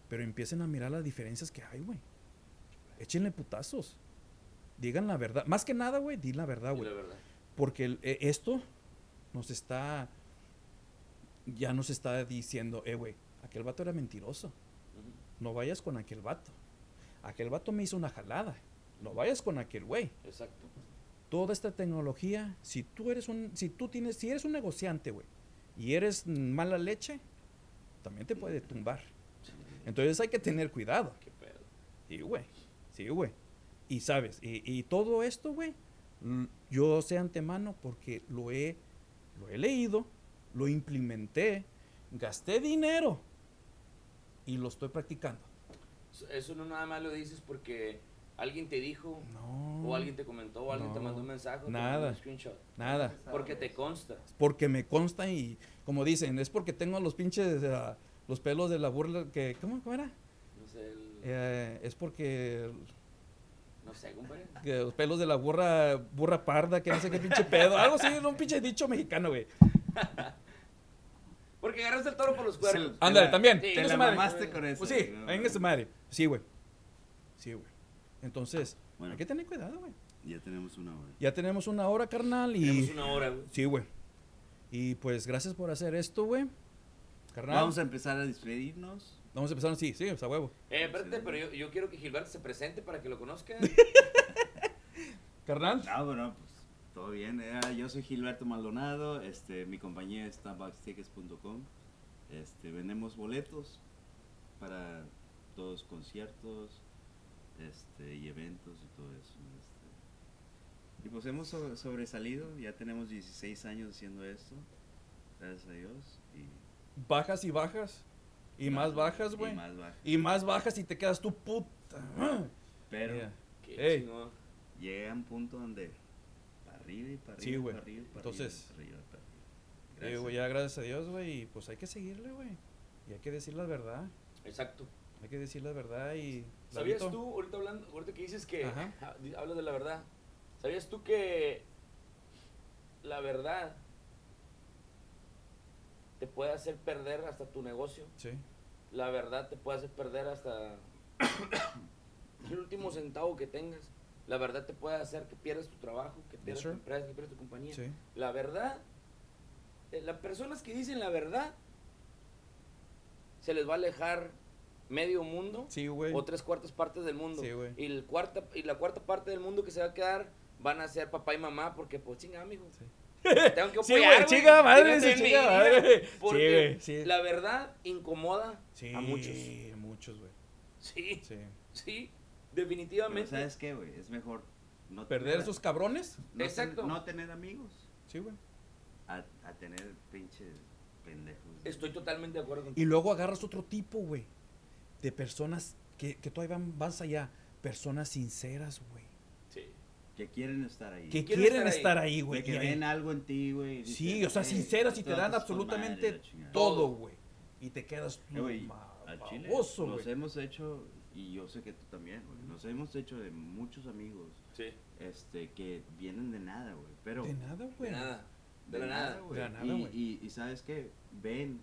Pero empiecen a mirar las diferencias que hay, güey. Échenle putazos. Digan la verdad. Más que nada, güey, di la verdad, güey. la verdad. Porque el- e- esto nos está. Ya nos está diciendo, eh, güey, aquel vato era mentiroso. No vayas con aquel vato. Aquel vato me hizo una jalada. No vayas con aquel güey. Exacto. Toda esta tecnología, si tú eres un, si tú tienes, si eres un negociante, güey, y eres mala leche, también te puede tumbar. Entonces hay que tener cuidado. Qué pedo. Sí, güey. Sí, güey. Y sabes, y, y todo esto, güey, yo sé antemano porque lo he, lo he leído, lo implementé, gasté dinero y lo estoy practicando. Eso- no nada más lo dices porque alguien te dijo, No. o alguien te comentó, o alguien te mandó un mensaje, o te Nada. mandó un screenshot. Nada. Porque te consta. Porque me consta y, como dicen, es porque tengo los pinches, los pelos de la burla que, ¿cómo, cómo era? No sé, el- Eh, es porque no sé, compadre. que los pelos de la burra, burra parda, que no sé qué pinche pedo, algo así, un pinche dicho mexicano, güey. Porque agarraste el toro por los cuernos. Ándale, también. Sí, Te la madre. mamaste con eso. Pues sí, ¿no? venga su madre. Sí, güey. Sí, güey. Entonces, Bueno. hay que tener cuidado, güey. Ya tenemos una hora. Ya tenemos una hora, carnal, y... Tenemos una hora, güey. Sí, güey. Y pues, gracias por hacer esto, güey. Carnal. Vamos a empezar a despedirnos. Vamos a empezar, sí, sí, pues, a huevo. Eh, espérate, pero yo, yo quiero que Gilberto se presente para que lo conozcan. Carnal. Ah, bueno, pues todo bien. eh, yo soy Gilberto Maldonado. Este, mi compañía es starbuckstickets.com. Este, vendemos boletos para todos conciertos este, y eventos y todo eso. este. Y pues hemos so- sobresalido. Ya tenemos 16 años haciendo esto. Gracias a Dios. Y, Bajas y bajas. Y más bajas, y güey. más bajas. Y más bajas y te quedas tu puta. Pero Mira. Qué Ey. chingón. llegué a un punto donde arriba y para arriba. Sí, güey. para arriba y para Entonces, arriba, para arriba, para arriba. Eh, Gracias. ya gracias a Dios, güey, y pues hay que seguirle, güey. Y hay que decir la verdad. Exacto. Hay que decir la verdad y... ¿Sabías tú, ahorita hablando, ahorita que dices que Ajá. hablas de la verdad, ¿sabías tú que la verdad te puede hacer perder hasta tu negocio? Sí. La verdad te puede hacer perder hasta el último centavo que tengas. La verdad te puede hacer que pierdas tu trabajo, que pierdas tu empresa, que pierdas tu compañía. Sí. La verdad, eh, las personas que dicen la verdad, se les va a alejar medio mundo Sí, o tres cuartas partes del mundo. Sí, y, el cuarta, y la cuarta parte del mundo que se va a quedar van a ser papá y mamá porque, pues, chinga, amigo. Sí. Tengo que Sí, apoyar, güey, chinga madre, sí, medir, madre. Sí, Porque sí. la verdad incomoda Sí, a muchos. muchos, güey. Sí, sí, Sí. Pero definitivamente. ¿sabes qué, güey? Es mejor no ¿Perder tener- esos cabrones? no ten- Exacto. no tener amigos Sí, güey. a, a tener pinches pendejos. güey. Estoy totalmente de acuerdo contigo. Y luego agarras otro tipo, güey. De personas que, que todavía van más allá. Personas sinceras, güey. Sí. Que quieren estar ahí. Que Quieren quieren estar ahí. estar ahí, De güey. que ven algo en ti, güey. Sí, o sea, "Eh, sinceras y te tú dan andas con madre", absolutamente todo, güey. Y te quedas Eh, güey, ma- al chile nos hemos hecho, y yo sé que tú también, güey, nos hemos hecho de muchos amigos Sí. este, que vienen de nada, güey. Pero De nada, De güey. nada. De la nada. güey. De la nada, y, güey. y, y sabes qué, ven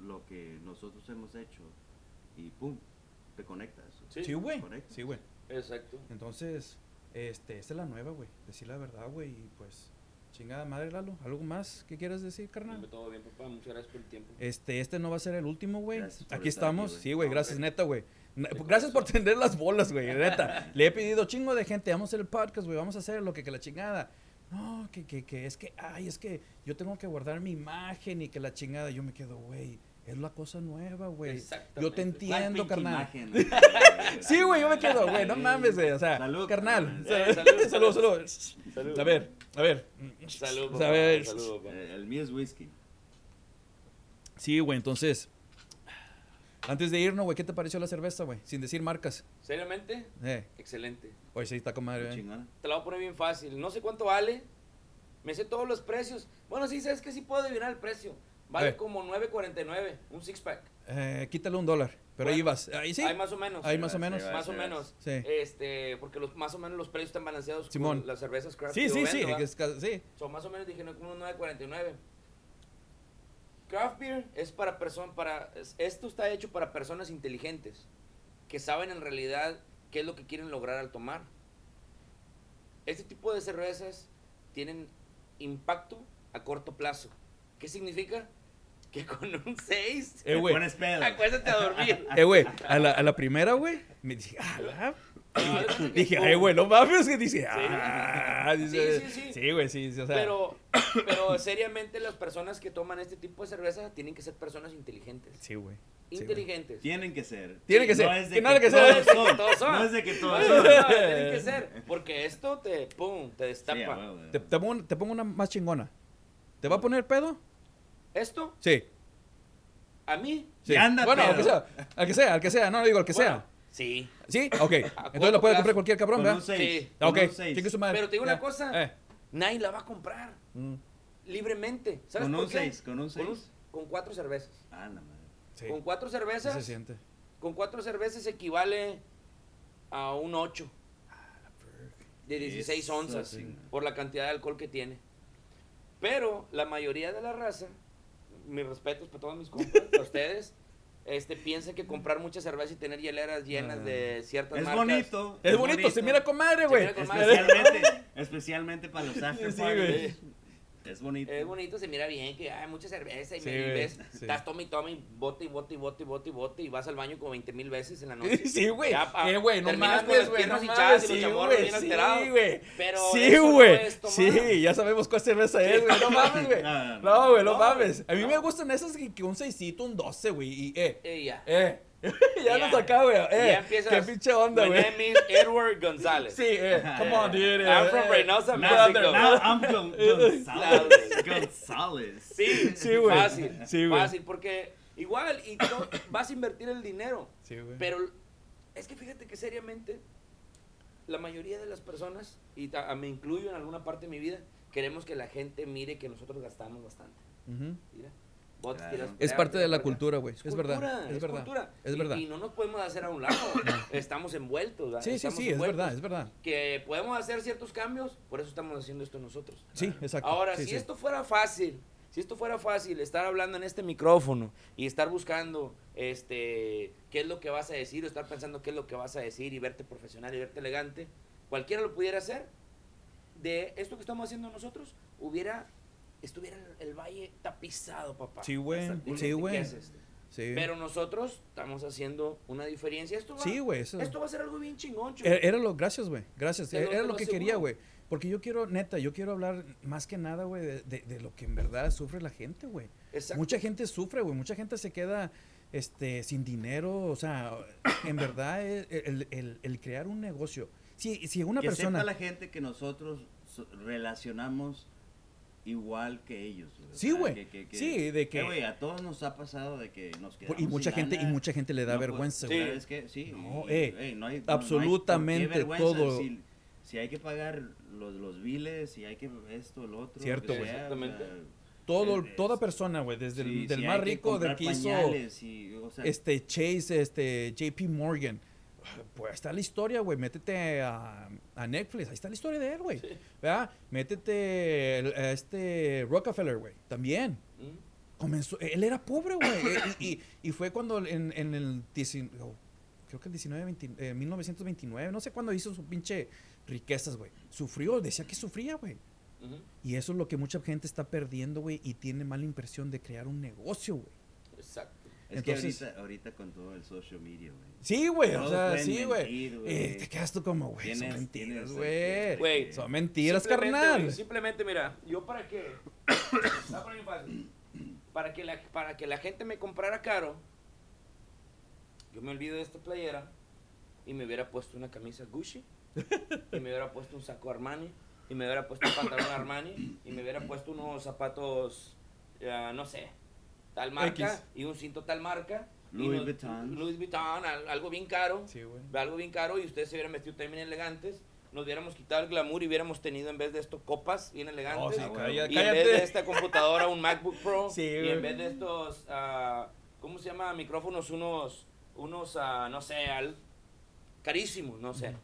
lo que nosotros hemos hecho y pum, te conectas. Sí. Sí, güey. Sí, güey. Exacto. Entonces, este, esta es la nueva, güey. Decir la verdad, güey. Y pues, chingada madre, Lalo. ¿Algo más que quieras decir, carnal? Todo bien, papá. Muchas gracias por el tiempo. Este, este no va a ser el último, güey. Aquí aquí, estamos. güey. sí, güey, No, gracias, hombre. neta, güey. De Gracias por tender las bolas, güey, neta. Le he pedido chingo de gente, vamos a hacer el podcast, güey, vamos a hacer lo que, que la chingada. No, que, que, que es que, ay, es que yo tengo que guardar mi imagen y que la chingada. Yo me quedo, güey, es la cosa nueva, güey. Exactamente. Yo te ¿Cuál entiendo, carnal. Sí, güey, yo me quedo, güey, no mames, güey. O sea, Salud, carnal. Eh, Salud, salud, salud. A ver, a ver. Salud, A papá. ver. Salud, papá. Eh, el mío es whisky. Sí, güey, entonces. Antes de irnos, güey, ¿qué te pareció la cerveza, güey? Sin decir marcas. Seriamente, Eh, excelente. oye, sí, está con madre, eh. Chingona. Te la voy a poner bien fácil. No sé cuánto vale. Me sé todos los precios. Bueno, sí, sabes que sí puedo adivinar el precio. Vale Eh. como 9.49, un six pack. Eh, quítale un dólar. Pero ahí vas. Ahí sí. Hay más o menos. Ahí Sí, más o menos. sí, más o sí, menos. Sí. Este, porque los, más o menos los precios están balanceados Simón. con las cervezas craft. Sí, sí, sí. vendo, ¿va? es sí. So, más o menos dije, no, como unos 9.49. Craft beer es para personas, para, es- esto está hecho para personas inteligentes, que saben en realidad qué es lo que quieren lograr al tomar. Este tipo de cervezas tienen impacto a corto plazo. ¿Qué significa? Que con un 6, Eh, güey. Acuérdate a dormir. Eh, güey. A la, a la primera, güey. Me dije, ah, la- Dije, ay, güey, no mames. Que dice, ah. Dice, Sí, sí, sí. Sí, güey, sí, sí. O sea. Pero, pero seriamente las personas que toman este tipo de cerveza tienen que ser personas inteligentes. Sí, güey. sí, inteligentes. Tienen que ser. Tiene que ser. No es de Que que todos ser. son. Todos son. No es de que todos No, son. no, no, tienen que ser. Porque esto te, pum, te destapa. Te, te pongo, te pongo una más chingona. ¿Te va a poner pedo? Esto, Sí. a mí, sí. Anda bueno, al que sea. Al que sea, al que sea. No, no digo al que bueno, sea. Sí. ¿Sí? Ok. Entonces lo puede comprar cualquier cabrón, Con ¿verdad? Sí. con Ok. su madre. Pero te digo una cosa. Eh. Nadie la va a comprar Mm. libremente. ¿Sabes Con por un qué? 6, con un 6. Con cuatro cervezas. Ah, la madre. Sí. Con cuatro cervezas, se siente. con cuatro cervezas equivale a un 8 de 16 Eso onzas sí. por la cantidad de alcohol que tiene. Pero la mayoría de la raza, mis respetos para todos mis compas, para ustedes, este, piensa que comprar mucha cerveza y tener hieleras llenas Ah. de ciertas Es marcas. bonito. Es bonito, se mira con madre, güey. madre. Especialmente, especialmente para los after Sí, parties. Güey. Es bonito. Es bonito, se mira bien, que hay mucha cerveza y Sí, güey, ves, sí. estás toma y toma y bote y bote y bote y bote y bote y vas al baño como 20 mil veces en la noche. Sí, güey. Pa- Eh, güey, no terminas con mames, las güey. No mames, y los sí, chamorros güey. bien alterados. Sí, güey. Pero Sí, no güey. Sí, ya sabemos cuál cerveza es, güey. No mames, güey. No, no, no. No, güey, no No, mames. A mí no. me gustan esas que, que un seisito, un 12, güey. Y, eh, Eh, ya. eh. Ya Ya. nos acá, güey. ya Eh, empiezas. qué pinche onda, My güey. name is Edward González. Sí, eh. Come on, dude. eh, I'm from. Reynosa, Now, Mexico. now I'm Gon-. González. González. Sí, Sí, güey. Fácil. Sí, güey. Fácil, porque igual y no- vas a invertir el dinero. Sí, güey. Pero es que fíjate que seriamente la mayoría de las personas, y ta- me incluyo en alguna parte de mi vida, queremos que la gente mire que nosotros gastamos bastante. Ujú. Mira. Claro. tiras Es parte de la cultura, güey. Es, verdad. Es, verdad. cultura. Es Y- verdad. Y, no nos podemos hacer a un lado. Estamos envueltos. ¿verdad? Sí, sí, Estamos sí, es verdad, es verdad. Que podemos hacer ciertos cambios, por eso estamos haciendo esto nosotros. Sí, exacto. Ahora, Sí, si sí. esto fuera fácil, si esto fuera fácil, estar hablando en este micrófono y estar buscando este qué es lo que vas a decir, o estar pensando qué es lo que vas a decir y verte profesional y verte elegante, cualquiera lo pudiera hacer. De esto que estamos haciendo nosotros, hubiera estuviera el, el valle tapizado, papá. Sí, güey. Sí, güey. Sí. Pero nosotros estamos haciendo una diferencia. Esto va, Sí, güey. eso- esto va a ser algo bien chingón. Era, era lo, gracias, güey. Gracias. Lo- Era lo lo que quería, güey. Porque yo quiero, neta, yo quiero hablar más que nada, güey, de, de- de lo que en verdad sufre la gente, güey. Exacto. Mucha gente sufre, güey. Mucha gente se queda este, sin dinero. O sea, en verdad, el, el- el- el crear un negocio. Si, si una que persona. sepa la gente que nosotros so- relacionamos igual que ellos. güey. Sí, güey. que- que- que- Sí, de que- Eh, güey, a todos nos ha pasado de que nos quedamos y mucha sin gente, y mucha gente le da No, pues, vergüenza, sí. güey. ¿Sabes qué? Sí. No, y- eh, ey, no hay- no- no hay absolutamente todo. Si, si hay que pagar los, los biles, si hay que esto, lo otro. Cierto, que güey. Exactamente. o sea, Todo, es- toda persona, güey, desde el del si más que rico, del que hizo pañales, y, o sea, este Chase, este JP Morgan. Pues ahí está la historia, güey. Métete a, a Netflix. Ahí está la historia de él, güey. ¿Verdad? Métete el- a este Rockefeller, güey. También. ¿Mm? Comenzó, él era pobre, güey. y, y- y fue cuando en, en el 19, oh, creo que el 19, 20, eh, 1929, no sé cuándo hizo su pinche riquezas, güey. Sufrió, decía que sufría, güey. Y eso es lo que mucha gente está perdiendo, güey, y tiene mala impresión de crear un negocio, güey. Exacto. Es entonces- que ahorita, ahorita con todo el social media, güey. Sí, güey, o sea, sí, güey. Eh, te quedas tú como, güey, son mentiras, güey. Son mentiras, carnal. simplemente, mira, yo para que. Para que, la, para que la gente me comprara caro, yo me olvido de esta playera y me hubiera puesto una camisa Gucci, y me hubiera puesto un saco Armani, y me hubiera puesto un pantalón Armani, y me hubiera puesto unos zapatos, ah, no sé, tal marca, X. y un cinto tal marca. y Louis Vuitton. Louis Vuitton, al- algo bien caro Sí, güey. algo bien caro y ustedes se hubieran vestido también elegantes, nos hubiéramos quitado el glamour y hubiéramos tenido en vez de esto copas bien elegantes. Oh, sí, Ah, calla- y en vez de cállate. esta computadora un MacBook Pro. Sí, y en vez de estos, ah, ¿cómo se llama? Micrófonos, unos, unos ah, no sé, al- carísimos, no sé.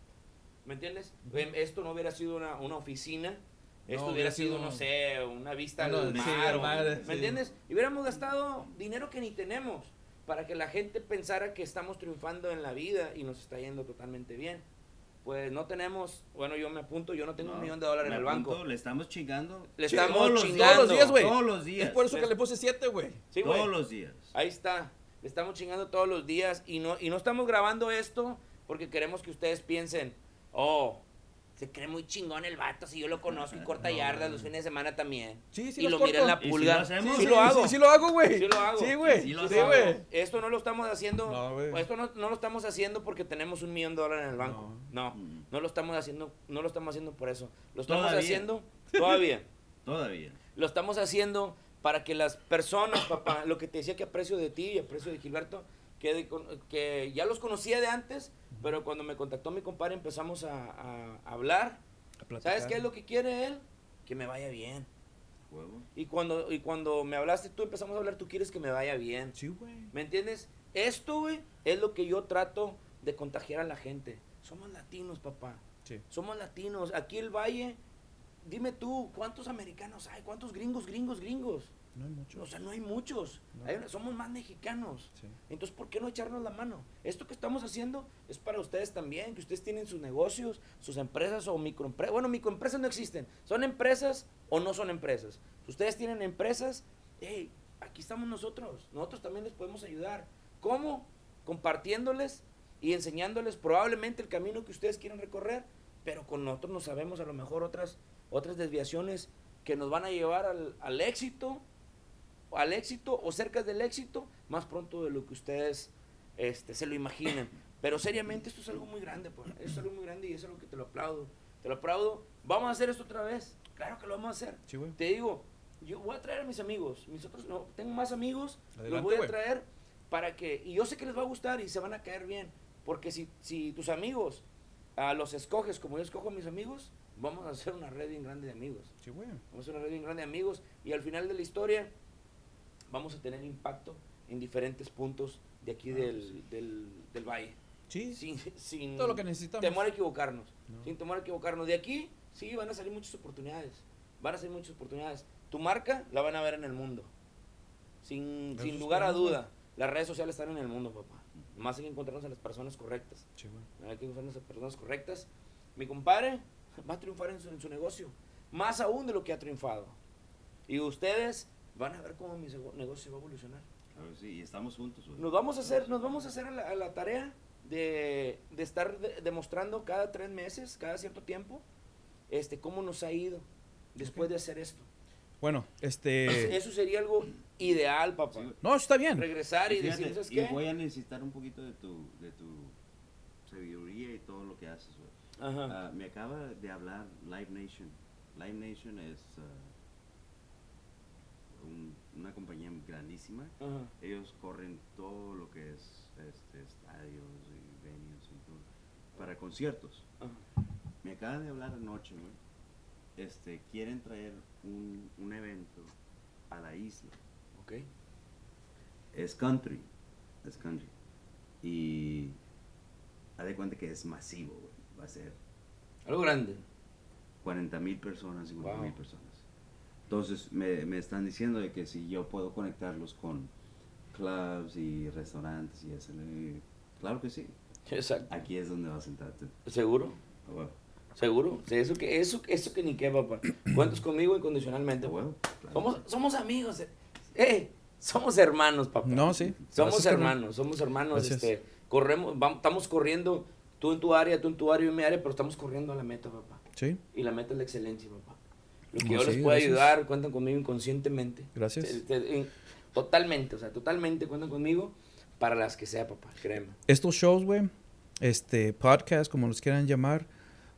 ¿Me entiendes? Em, Esto no hubiera sido una, una oficina. Esto No, hubiera sido, no sé, una vista No, al sí, mar. al o- mar, ¿Me sí. entiendes? Y hubiéramos gastado dinero que ni tenemos para que la gente pensara que estamos triunfando en la vida y nos está yendo totalmente bien. Pues no tenemos, bueno, yo me apunto, yo no tengo No, un millón de dólares en el apunto, banco. Le estamos chingando. Le Sí, estamos todos los chingando. Todos los días, güey. Todos los días. Es por eso que le puse siete, güey. Sí, güey. todos los días. Ahí está. Le estamos chingando todos los días y no, y no estamos grabando esto porque queremos que ustedes piensen, oh, se cree muy chingón el vato, si yo lo conozco y corta No, yardas los fines de semana también. Sí, sí, y lo mira en la corto. ¿Y si pulga. Sí, Sí, lo hago. Sí, sí lo hago, güey. Sí lo hago. Sí, güey. Sí güey. Esto no lo estamos haciendo. No, esto no, no lo estamos haciendo porque tenemos un millón de dólares en el banco. No. Mm. No, lo estamos haciendo. No lo estamos haciendo por eso. Lo estamos Todavía. haciendo todavía. Todavía. Lo estamos haciendo para que las personas, papá, lo que te decía que aprecio de ti y aprecio de Gilberto, que, de con- que ya los conocía de antes, pero cuando me contactó mi compadre empezamos a, a hablar. A. ¿Sabes qué es lo que quiere él? Que me vaya bien. Huevo. Y cuando, y cuando me hablaste tú, empezamos a hablar, tú quieres que me vaya bien. Sí, güey. ¿Me entiendes? Esto, güey, es lo que yo trato de contagiar a la gente. Somos latinos, papá. Sí. Somos latinos. Aquí el Valle, dime tú, ¿cuántos americanos hay? ¿Cuántos gringos, gringos, gringos? No hay mucho. O sea, no hay muchos. No. Hay somos más mexicanos. Sí. Entonces, ¿por qué no echarnos la mano? Esto que estamos haciendo es para ustedes también, que ustedes tienen sus negocios, sus empresas o microempresas. Bueno, microempresas no existen. Son empresas o no son empresas. Si ustedes tienen empresas, hey, aquí estamos nosotros. Nosotros también les podemos ayudar. ¿Cómo? Compartiéndoles y enseñándoles probablemente el camino que ustedes quieren recorrer, pero con nosotros no sabemos a lo mejor otras, otras desviaciones que nos van a llevar al, al éxito al éxito o cerca del éxito más pronto de lo que ustedes este, se lo imaginen. Pero seriamente esto es algo muy grande, pues. Esto es algo muy grande y es algo que te lo aplaudo. Te lo aplaudo. Vamos a hacer esto otra vez. Claro que lo vamos a hacer. Sí. Te digo, yo voy a traer a mis amigos. Mis otros, no, tengo más amigos. los voy a traer para que, y yo sé que les va a gustar y se van a caer bien. Porque si, si tus amigos a los escoges como yo escojo a mis amigos, vamos a hacer una red bien grande de amigos. Sí, güey. Vamos a hacer una red bien grande de amigos y al final de la historia vamos a tener impacto en diferentes puntos de aquí del, del, del valle. Sí. Sin, sin Todo lo que necesitamos. temor a equivocarnos. No. Sin temor a equivocarnos. De aquí, sí, van a salir muchas oportunidades. Van a salir muchas oportunidades. Tu marca la van a ver en el mundo. Sin, sin lugar a duda. Las redes sociales están en el mundo, papá. Más hay que encontrarnos a las personas correctas. Sí, güey. Hay que encontrarnos a las personas correctas. Mi compadre va a triunfar en su, en su negocio. Más aún de lo que ha triunfado. Y ustedes van a ver cómo mi negocio va a evolucionar. Claro sí, y estamos juntos. Nos vamos a hacer, nos vamos a hacer a la, a la tarea de, de estar de- demostrando cada tres meses, cada cierto tiempo, este, cómo nos ha ido después de hacer esto. Bueno, este. Eso sería algo ideal, papá. Sí. No, está bien. Regresar y, Y fíjate, decir, ¿sabes y qué? voy a necesitar un poquito de tu, de tu sabiduría y todo lo que haces. Ajá. Ah, me acaba de hablar Live Nation. Live Nation es ah, un- una compañía grandísima. Ajá. Ellos corren todo lo que es este, estadios y venues y todo, para conciertos. Ajá. Me acaba de hablar anoche, güey. Este, quieren traer un, un evento a la isla. Ok. Es country. Es country. Y haz de cuenta que es masivo, güey. Va a ser Algo grande. 40 mil personas, 50 mil Wow. personas. Entonces me, me están diciendo de que si yo puedo conectarlos con clubs y restaurantes y eso. y claro que sí. Exacto. Aquí es donde vas a sentarte. ¿Seguro? A huevo. ¿Seguro? Sí, eso que, eso, eso que ni qué, papá. Cuentas conmigo incondicionalmente, claro Somos, somos amigos. eh. Eh, somos hermanos, papá. No, sí. Somos Gracias, hermanos, somos hermanos, Gracias. este, corremos, vamos, estamos corriendo, tú en tu área, tú en tu área, yo en mi área, pero estamos corriendo a la meta, papá. Sí. Y la meta es la excelencia, papá. Lo que No, yo les pueda ayudar, cuentan conmigo inconscientemente. Gracias. Este, en- totalmente, o sea, totalmente cuentan conmigo para las que sea, papá, créeme. Estos shows, güey, este, podcast, como los quieran llamar,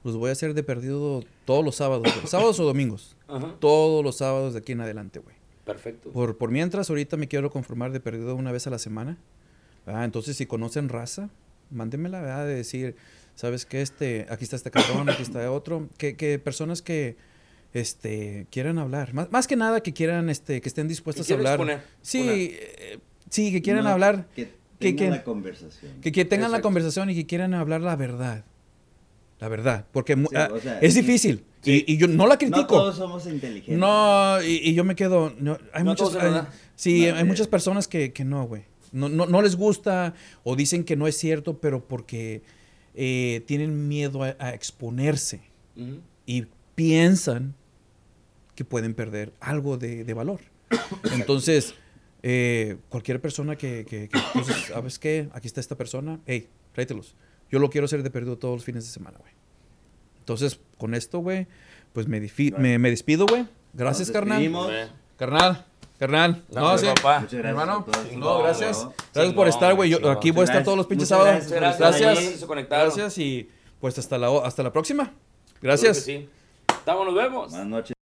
los voy a hacer de perdido todos los sábados, sábados o domingos. Ajá. Todos los sábados de aquí en adelante, güey. Perfecto. Por, por mientras, ahorita me quiero conformar de perdido una vez a la semana. Ah, entonces, si conocen raza, mándenmela, ¿verdad? De decir, ¿sabes qué? Este, aquí está este cabrón, aquí está otro. Que, que personas que este, quieran hablar. Más, más que nada que quieran, este, que estén dispuestas a hablar. exponer, sí, exponer. eh, sí, que quieran No, hablar. Que que- tengan que- la conversación. Que, que tengan la conversación y que quieran hablar la verdad. La verdad. Porque Sí, ah, o sea, es y- difícil. Sí. Y, y yo no la no critico. todos somos inteligentes. No, y, y yo me quedo. No, hay No muchas, hay- sí, No, hay eh. muchas personas que, que no, güey. No, no, no les gusta o dicen que no es cierto, pero porque eh, tienen miedo a, a exponerse y piensan que pueden perder algo de, de valor. Entonces, eh, cualquier persona que, que, que, entonces, ¿sabes qué? Aquí está esta persona, hey, tráetelos. Yo lo quiero hacer de perdido todos los fines de semana, güey. Entonces, con esto, güey, pues me, me, me despido, güey. Gracias, Nos carnal. Carnal, carnal. No, sí. papá. Muchas gracias. Hermano, todo. no, gracias. bro. Gracias por estar, güey. Yo aquí voy a estar todos los pinches gracias. sábados. Gracias. Gracias. Gracias, y pues hasta la, hasta la próxima. Gracias. sí. Estamos, nos vemos. Buenas noches.